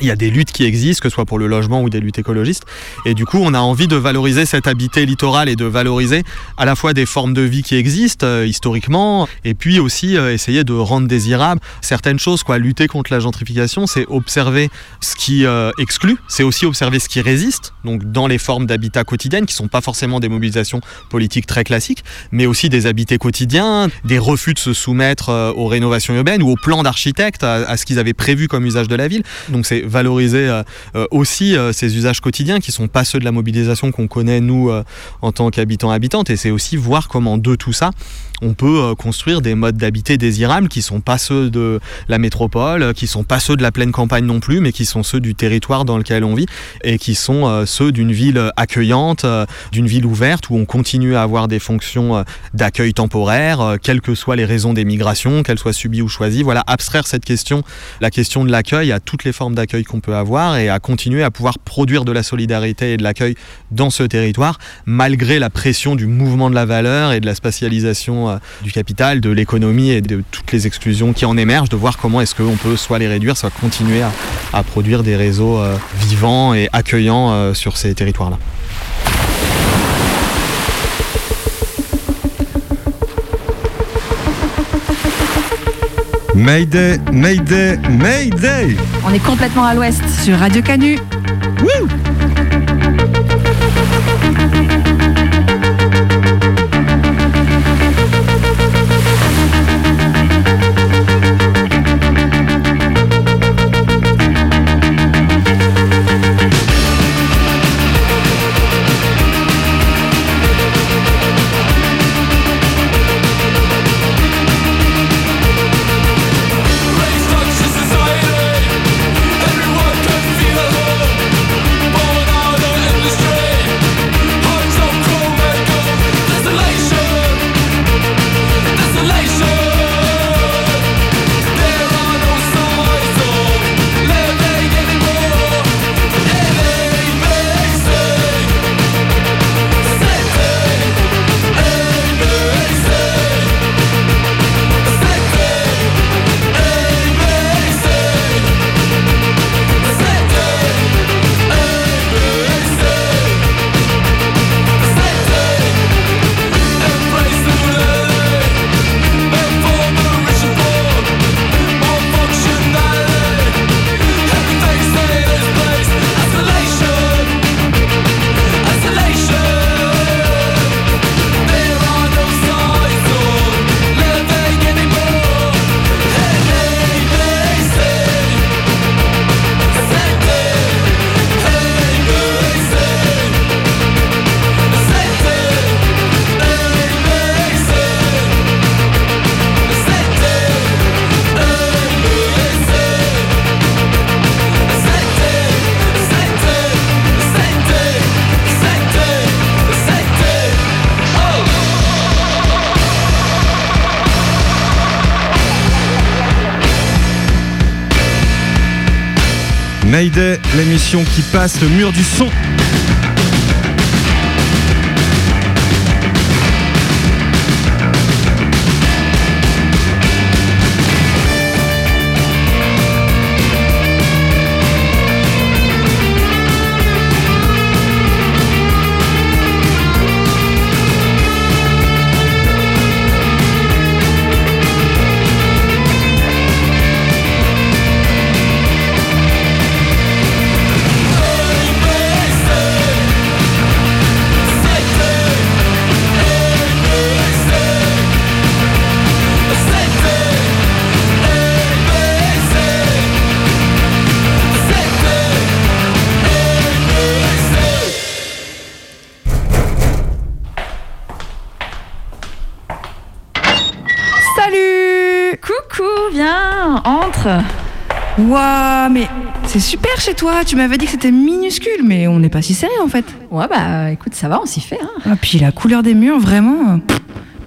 C: Il y a des luttes qui existent, que ce soit pour le logement ou des luttes écologistes. Et du coup, on a envie de valoriser cet habité littoral et de valoriser à la fois des formes de vie qui existent euh, historiquement, et puis aussi euh, essayer de rendre désirables certaines choses. Quoi. Lutter contre la gentrification, c'est observer ce qui euh, exclut, c'est aussi observer ce qui résiste, donc dans les formes d'habitat quotidiennes, qui sont pas forcément des mobilisations politiques très classiques, mais aussi des habités quotidiens, des refus de se soumettre aux rénovations urbaines ou aux plans d'architectes, à, à ce qu'ils avaient prévu comme usage de la ville. Donc c'est valoriser euh, aussi euh, ces usages quotidiens qui sont pas ceux de la mobilisation qu'on connaît nous euh, en tant qu'habitants habitantes. Et c'est aussi voir comment de tout ça on peut euh, construire des modes d'habiter désirables qui sont pas ceux de la métropole, qui sont pas ceux de la pleine campagne non plus, mais qui sont ceux du territoire dans lequel on vit et qui sont euh, ceux d'une ville accueillante, euh, d'une ville ouverte où on continue à avoir des fonctions d'accueil temporaire, quelles que soient les raisons des migrations, qu'elles soient subies ou choisies. Voilà, abstraire cette question, la question de l'accueil à toutes les formes d'accueil qu'on peut avoir et à continuer à pouvoir produire de la solidarité et de l'accueil dans ce territoire, malgré la pression du mouvement de la valeur et de la spatialisation euh, du capital, de l'économie et de toutes les exclusions qui en émergent, de voir comment est-ce qu'on peut soit les réduire, soit continuer à, à produire des réseaux euh, vivants et accueillants euh, sur ces territoires-là.
G: Mayday, Mayday, Mayday
H: On est complètement à l'ouest sur Radio Canu.
G: Mayday, l'émission qui passe le mur du son.
H: C'est super chez toi. Tu m'avais dit que c'était minuscule, mais on n'est pas si sérieux en fait.
B: Ouais, bah écoute, ça va, on s'y fait. Hein.
H: Ah, puis la couleur des murs, vraiment. euh, pff,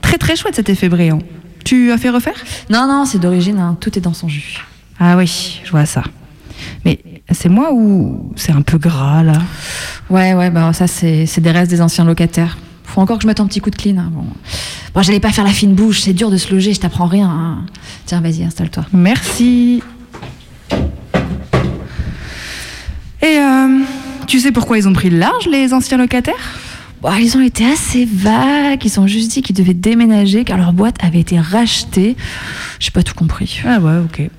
H: très très chouette cet effet brillant. Tu as fait refaire?
B: Non, non, c'est d'origine, hein, tout est dans son jus.
H: Ah oui, je vois ça. Mais c'est moi ou c'est un peu gras là?
B: Ouais, ouais, bah ça, c'est c'est des restes des anciens locataires. Faut encore que je mette un petit coup de clean. hein, Bon, bon j'allais pas faire la fine bouche, c'est dur de se loger, je t'apprends rien. hein. Tiens, vas-y, installe-toi.
H: Merci. Et euh, tu sais pourquoi ils ont pris large, les anciens locataires?
B: Bon, ils ont été assez vagues, ils ont juste dit qu'ils devaient déménager car leur boîte avait été rachetée. J'ai pas tout compris.
H: Ah ouais, ok.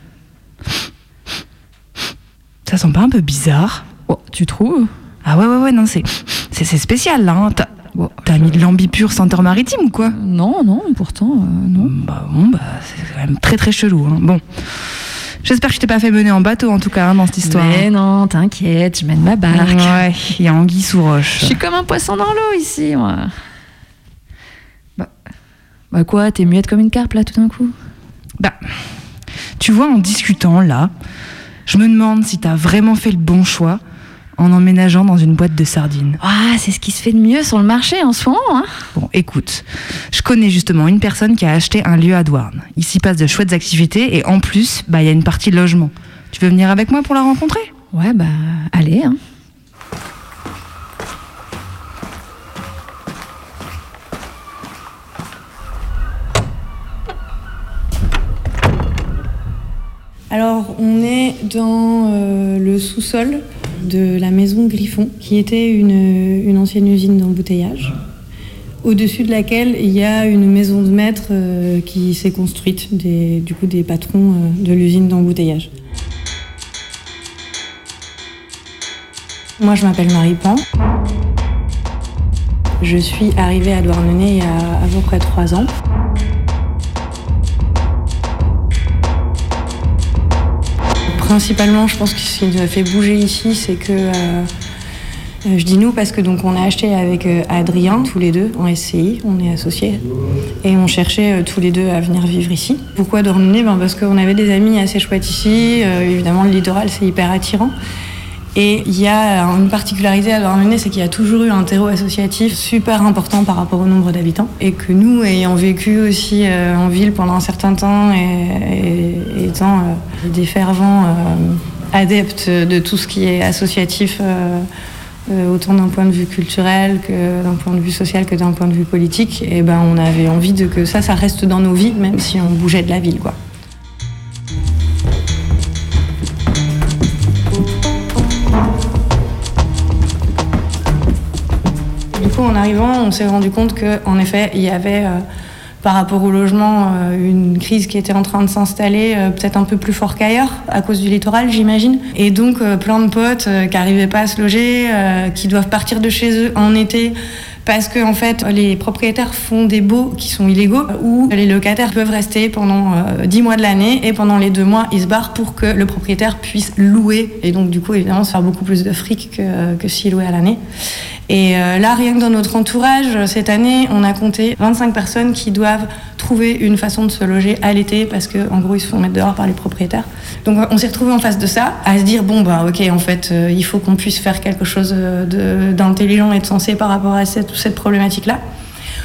H: Ça sent pas un peu bizarre?
B: Oh, tu trouves?
H: Ah ouais, ouais, ouais, non, c'est c'est c'est spécial là. Hein. T'as t'as mis de l'ambipure senteur maritime ou quoi
B: Non, non, pourtant, euh, non.
H: Bah bon, bah c'est quand même très très chelou. Hein. Bon. J'espère que je t'ai pas fait mener en bateau en tout cas hein, dans cette histoire.
B: Mais non, t'inquiète, je mène ma barque.
H: Ouais, il y a anguille sous roche.
B: Je suis comme un poisson dans l'eau ici, moi. Bah, bah quoi, t'es muette comme une carpe là tout d'un coup?
H: Bah, tu vois, en discutant là, je me demande si t'as vraiment fait le bon choix en emménageant dans une boîte de sardines.
B: Ah, c'est ce qui se fait de mieux sur le marché en ce moment, hein
H: Bon, écoute, je connais justement une personne qui a acheté un lieu à Douarn. Il s'y passe de chouettes activités et en plus, bah, il y a une partie logement. Tu veux venir avec moi pour la rencontrer?
B: Ouais, bah, allez, hein.
E: Alors, on est dans euh, le sous-sol de la maison Griffon, qui était une, ancienne usine d'embouteillage, au-dessus de laquelle il y a une maison de maître euh, qui s'est construite, des, du coup des patrons euh, de l'usine d'embouteillage. Moi, je m'appelle Marie Pan. Je suis arrivée à Douarnenez il y a à peu près trois ans. Principalement, je pense que ce qui nous a fait bouger ici, c'est que euh, euh, je dis nous parce que donc on a acheté avec euh, Adrien tous les deux en SCI, on est associés, et on cherchait tous les deux à venir vivre ici. Pourquoi Dornenay ben Parce qu'on avait des amis assez chouettes ici. évidemment, le littoral c'est hyper attirant. Et il y a une particularité à Douarnenez, c'est qu'il y a toujours eu un terreau associatif super important par rapport au nombre d'habitants. Et que nous, ayant vécu aussi euh, en ville pendant un certain temps et, étant euh, des fervents euh, adeptes de tout ce qui est associatif, autant d'un point de vue culturel que d'un point de vue social que d'un point de vue politique, et ben on avait envie de que ça, ça reste dans nos vies, même si on bougeait de la ville, quoi. Coup, en arrivant, on s'est rendu compte qu'en effet, il y avait, euh, par rapport au logement, euh, une crise qui était en train de s'installer, euh, peut-être un peu plus fort qu'ailleurs, à cause du littoral, j'imagine. Et donc, plein de potes qui n'arrivaient pas à se loger, qui doivent partir de chez eux en été. Parce que en fait, les propriétaires font des baux qui sont illégaux, où les locataires peuvent rester pendant euh, 10 mois de l'année et pendant les deux mois, ils se barrent pour que le propriétaire puisse louer et donc du coup évidemment se faire beaucoup plus de fric que, que s'il louait à l'année. Et euh, là, rien que dans notre entourage, cette année, on a compté 25 personnes qui doivent trouver une façon de se loger à l'été parce que, en gros, ils se font mettre dehors par les propriétaires. Donc, on s'est retrouvé en face de ça, à se dire bon, bah, ok, en fait, euh, il faut qu'on puisse faire quelque chose euh, d'intelligent et de sensé par rapport à cette, problématique-là.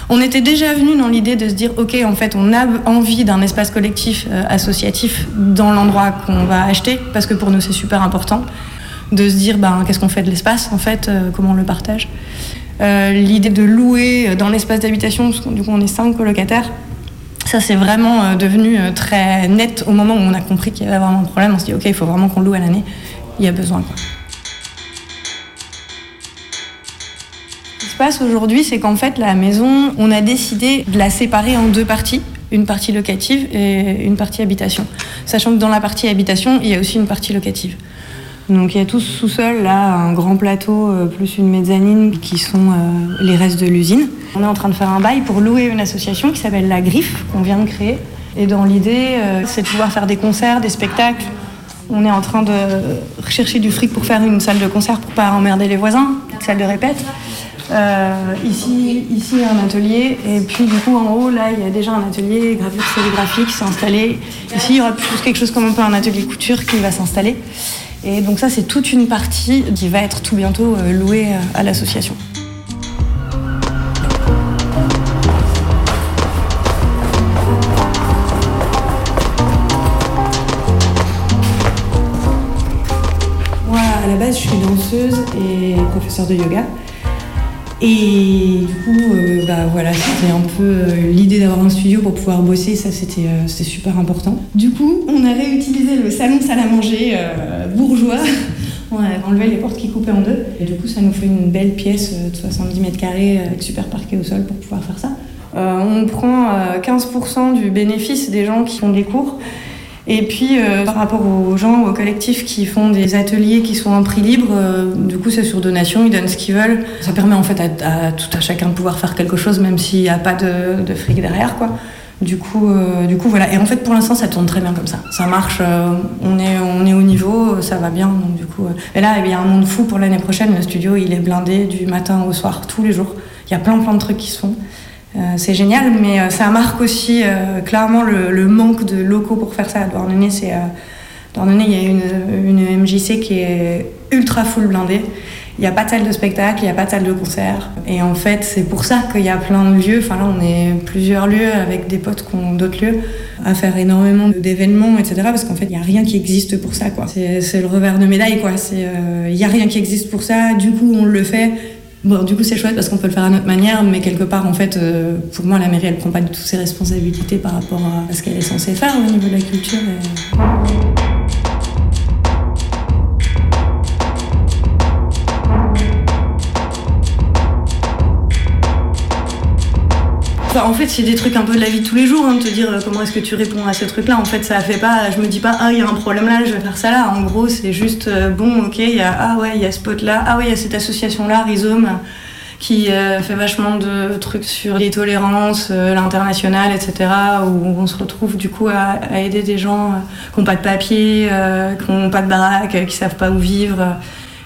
E: On était déjà venu dans l'idée de se dire, ok, en fait, on a envie d'un espace collectif euh, associatif dans l'endroit qu'on va acheter, parce que pour nous c'est super important. De se dire ben, qu'est-ce qu'on fait de l'espace en fait, euh, comment on le partage. Euh, L'idée de louer dans l'espace d'habitation, parce que du coup on est cinq colocataires, ça c'est vraiment euh, devenu euh, très net au moment où on a compris qu'il y avait vraiment un problème. On se dit ok il faut vraiment qu'on loue à l'année, il y a besoin. Ce qui se passe aujourd'hui, c'est qu'en fait la maison, on a décidé de la séparer en deux parties une partie locative et une partie habitation. Sachant que dans la partie habitation, il y a aussi une partie locative. Donc il y a tout ce sous-sol, là, un grand plateau euh, plus une mezzanine qui sont euh, les restes de l'usine. On est en train de faire un bail pour louer une association qui s'appelle La Griffe, qu'on vient de créer. Et dans l'idée, euh, c'est de pouvoir faire des concerts, des spectacles. On est en train de rechercher du fric pour faire une salle de concert pour pas emmerder les voisins, une salle de répète. Euh, ici, ici, un atelier. Et puis, du coup, en haut, là, il y a déjà un atelier gravure sérigraphique qui s'est installé. Ici, il y aura plus quelque chose comme un peu un atelier couture qui va s'installer. Et donc, ça, c'est toute une partie qui va être tout bientôt euh, louée euh, à l'association. Moi, à la base, je suis danseuse et professeure de yoga. Et du coup, euh, bah voilà, c'était un peu euh, l'idée d'avoir un studio pour pouvoir bosser, ça c'était euh, c'était super important. Du coup, on a réutilisé le salon salle à manger bourgeois. On a enlevé les portes qui coupaient en deux. Et du coup, ça nous fait une belle pièce de 70 mètres carrés avec super parquet au sol pour pouvoir faire ça. On prend euh, 15% du bénéfice des gens qui font des cours. Et puis, euh, par rapport aux gens, aux collectifs qui font des ateliers qui sont en prix libre, euh, du coup, c'est sur donation, ils donnent ce qu'ils veulent. Ça permet en fait à, tout à chacun de pouvoir faire quelque chose, même s'il n'y a pas de, fric derrière, quoi. Du coup, euh, du coup, voilà. Et en fait, pour l'instant, ça tourne très bien comme ça. Ça marche, on, est, on est au niveau, ça va bien. Donc, du coup. Et là, il y a un monde fou pour l'année prochaine. Le studio, il est blindé du matin au soir, tous les jours. Il y a plein, plein de trucs qui se font. Euh, c'est génial, mais euh, ça marque aussi euh, clairement le, manque de locaux pour faire ça. À Douarnenez, il y a une, MJC qui est ultra full blindée. Il n'y a pas de salle de spectacle, il n'y a pas de salle de concert. Et en fait, c'est pour ça qu'il y a plein de lieux. Enfin, là, on est plusieurs lieux avec des potes qui ont d'autres lieux à faire énormément d'événements, etc. Parce qu'en fait, il n'y a rien qui existe pour ça. C'est, le revers de médaille, il n'y a rien qui existe pour ça. Du coup, on le fait. Bon, du coup, c'est chouette parce qu'on peut le faire à notre manière, mais quelque part, en fait, euh, pour moi, la mairie, elle prend pas du ses responsabilités par rapport à ce qu'elle est censée faire au niveau de la culture. et- En fait, c'est des trucs un peu de la vie de tous les jours, hein, te dire euh, comment est-ce que tu réponds à ce truc-là. En fait, ça fait pas. Je me dis pas, ah, il y a un problème là, je vais faire ça là. En gros, c'est juste, euh, bon, ok, il y a, ah ouais, il y a ce pote-là, ah ouais, il y a cette association-là, Rhizome, qui euh, fait vachement de trucs sur les tolérances, l'international, etc., où on se retrouve du coup à, aider des gens qui n'ont pas de papier, qui n'ont pas de baraque, qui savent pas où vivre.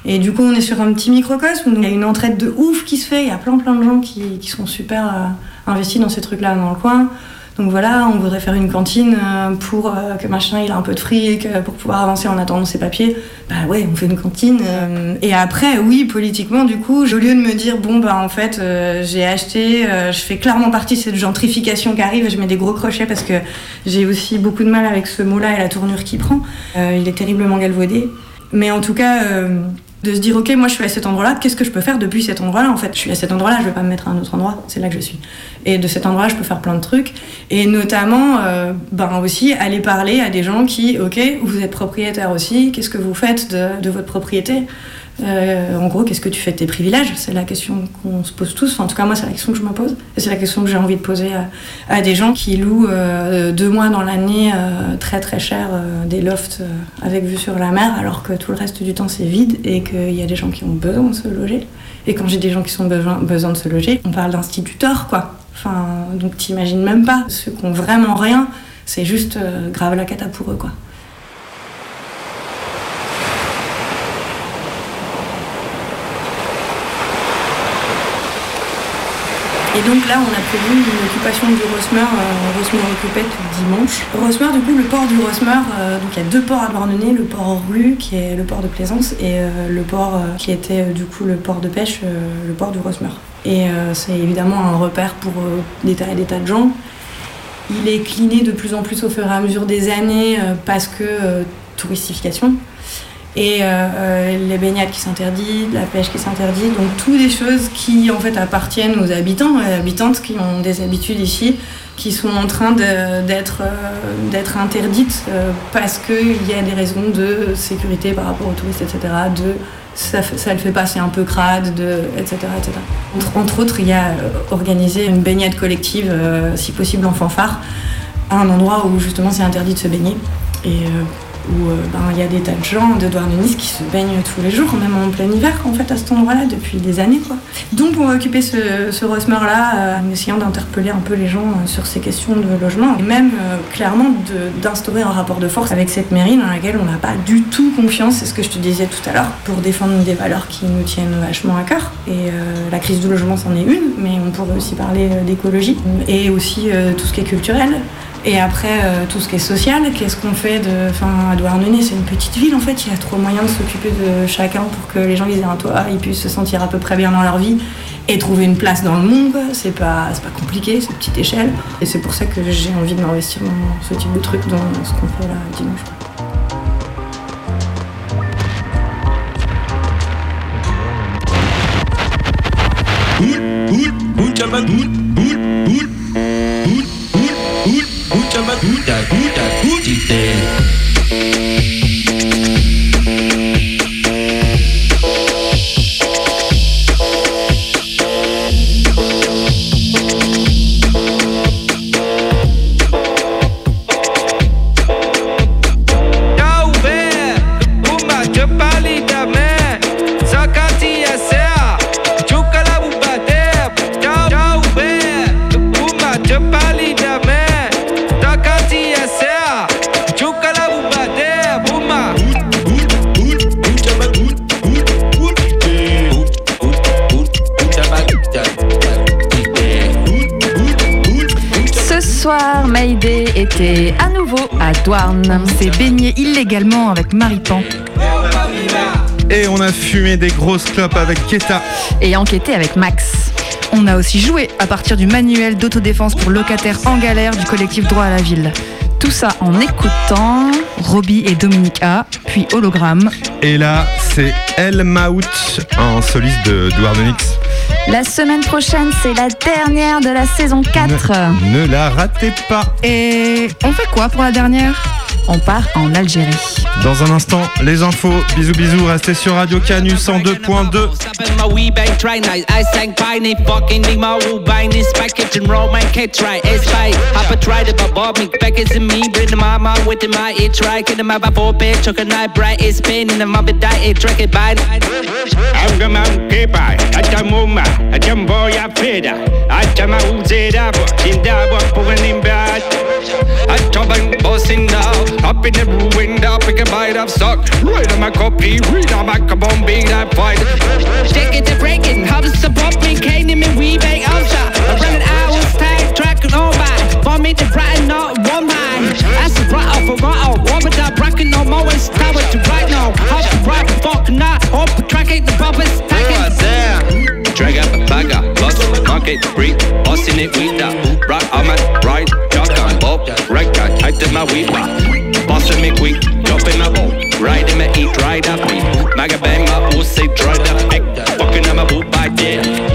E: Et du coup, on est sur un petit microcosme, donc il y a une entraide de ouf qui se fait, il y a plein plein de gens qui sont super investis dans ces trucs-là dans le coin. Donc voilà, on voudrait faire une cantine euh, pour euh, que machin il a un peu de fric, euh, pour pouvoir avancer en attendant ses papiers. Bah ouais, on fait une cantine. et après, oui, politiquement, du coup, au lieu de me dire, bon, bah en fait, j'ai acheté, je fais clairement partie de cette gentrification qui arrive, je mets des gros crochets parce que j'ai aussi beaucoup de mal avec ce mot-là et la tournure qu'il prend. Il est terriblement galvaudé. Mais en tout cas, de se dire, ok, moi je suis à cet endroit-là, qu'est-ce que je peux faire depuis cet endroit-là En fait, je suis à cet endroit-là, je vais pas me mettre à un autre endroit, c'est là que je suis. Et de cet endroit, je peux faire plein de trucs. Et notamment, euh, ben aussi, aller parler à des gens qui, ok, vous êtes propriétaire aussi, qu'est-ce que vous faites de, votre propriété? Euh, En gros, qu'est-ce que tu fais de tes privilèges? C'est la question qu'on se pose tous. Enfin, en tout cas, moi, c'est la question que je me pose. Et c'est la question que j'ai envie de poser à, des gens qui louent euh, deux mois dans l'année très très cher des lofts avec vue sur la mer, alors que tout le reste du temps c'est vide et qu'il y a des gens qui ont besoin de se loger. Et quand j'ai des gens qui ont besoin, besoin de se loger, on parle d'instituteurs, quoi. Enfin, donc t'imagines même pas. Ceux qui ont vraiment rien, c'est juste euh, grave la cata pour eux, quoi. Et donc là, on a prévu une occupation du Rosmer, euh, Rosmer occupé dimanche. Rosmer, du coup, le port du Rosmer, euh, donc il y a deux ports à Douarnenez, le port Rue, qui est le port de Plaisance, et euh, le port qui était du coup le port de pêche, le port du Rosmer. Et euh, c'est évidemment un repère pour euh, des tas et des tas de gens. Il est cliné de plus en plus au fur et à mesure des années euh, parce que touristification. et les baignades qui s'interdisent, la pêche qui s'interdit, donc toutes des choses qui en fait appartiennent aux habitants et habitantes qui ont des habitudes ici, qui sont en train d'être interdites parce qu'il y a des raisons de sécurité par rapport aux touristes, etc. ça, le fait pas, c'est un peu crade, de, etc. etc. Entre, autres, il y a organisé une baignade collective, si possible en fanfare, à un endroit où justement c'est interdit de se baigner. Et où euh, ben, il y a des tas de gens de Douarnenez qui se baignent tous les jours, même en plein hiver, en fait, à cet endroit-là, depuis des années. Quoi. Donc, on va occuper ce, ce Rosmer-là, euh, en essayant d'interpeller un peu les gens euh, sur ces questions de logement, et même clairement d'instaurer un rapport de force avec cette mairie dans laquelle on n'a pas du tout confiance, c'est ce que je te disais tout à l'heure, pour défendre des valeurs qui nous tiennent vachement à cœur. Et la crise du logement, c'en est une, mais on pourrait aussi parler d'écologie, et aussi tout ce qui est culturel. Et après, euh, tout ce qui est social, qu'est-ce qu'on fait de. Enfin, à Douarnenez, c'est une petite ville en fait, il y a trop moyen de s'occuper de chacun pour que les gens aient un toit, ils puissent se sentir à peu près bien dans leur vie et trouver une place dans le monde. C'est pas, pas compliqué, c'est petite échelle. Et c'est pour ça que j'ai envie de m'investir dans ce type de truc, dans ce qu'on fait là dimanche.
K: chama
H: Douarn. C'est baigné illégalement avec Maripan.
G: Et on a fumé des grosses clopes avec Keta.
H: Et enquêté avec Max. On a aussi joué à partir du manuel d'autodéfense pour locataires en galère du collectif Droit à la Ville. Tout ça en écoutant Robbie et Dominique A, puis Hologramme.
G: Et là, c'est El Maout en soliste de Douarnenix.
H: La semaine prochaine, c'est la dernière de la saison 4.
G: Ne, ne, la ratez pas.
H: Et on fait quoi pour la dernière? On part en Algérie.
G: Dans un instant, les infos. Bisous, bisous. Restez sur Radio Canu 102.2.
L: Jumbo ya feda Achama uzeda Indaba puganim bad Atoban bossing now. Up in the ruin up Pick a bite of stock. Right on my copy Read on my kabom beat I fight. Take it to breaking Hubs to popping Cane in we bang outside I'm running hours Tag tracking all by For me to brighten up one mind That's a bright off a right off One without bracket no more It's time to right now Hop to right Fuck not Hope track it the bumpers Tagging Drag up a bagger, bust, market, break, busting it with that. Rock, I'm at right, Right guy, I did my weed pop. Bossing me quick, dropping my ball. Riding my eat, ride up me. Maga bang my pussy, dried up. Fucking on my boot by there.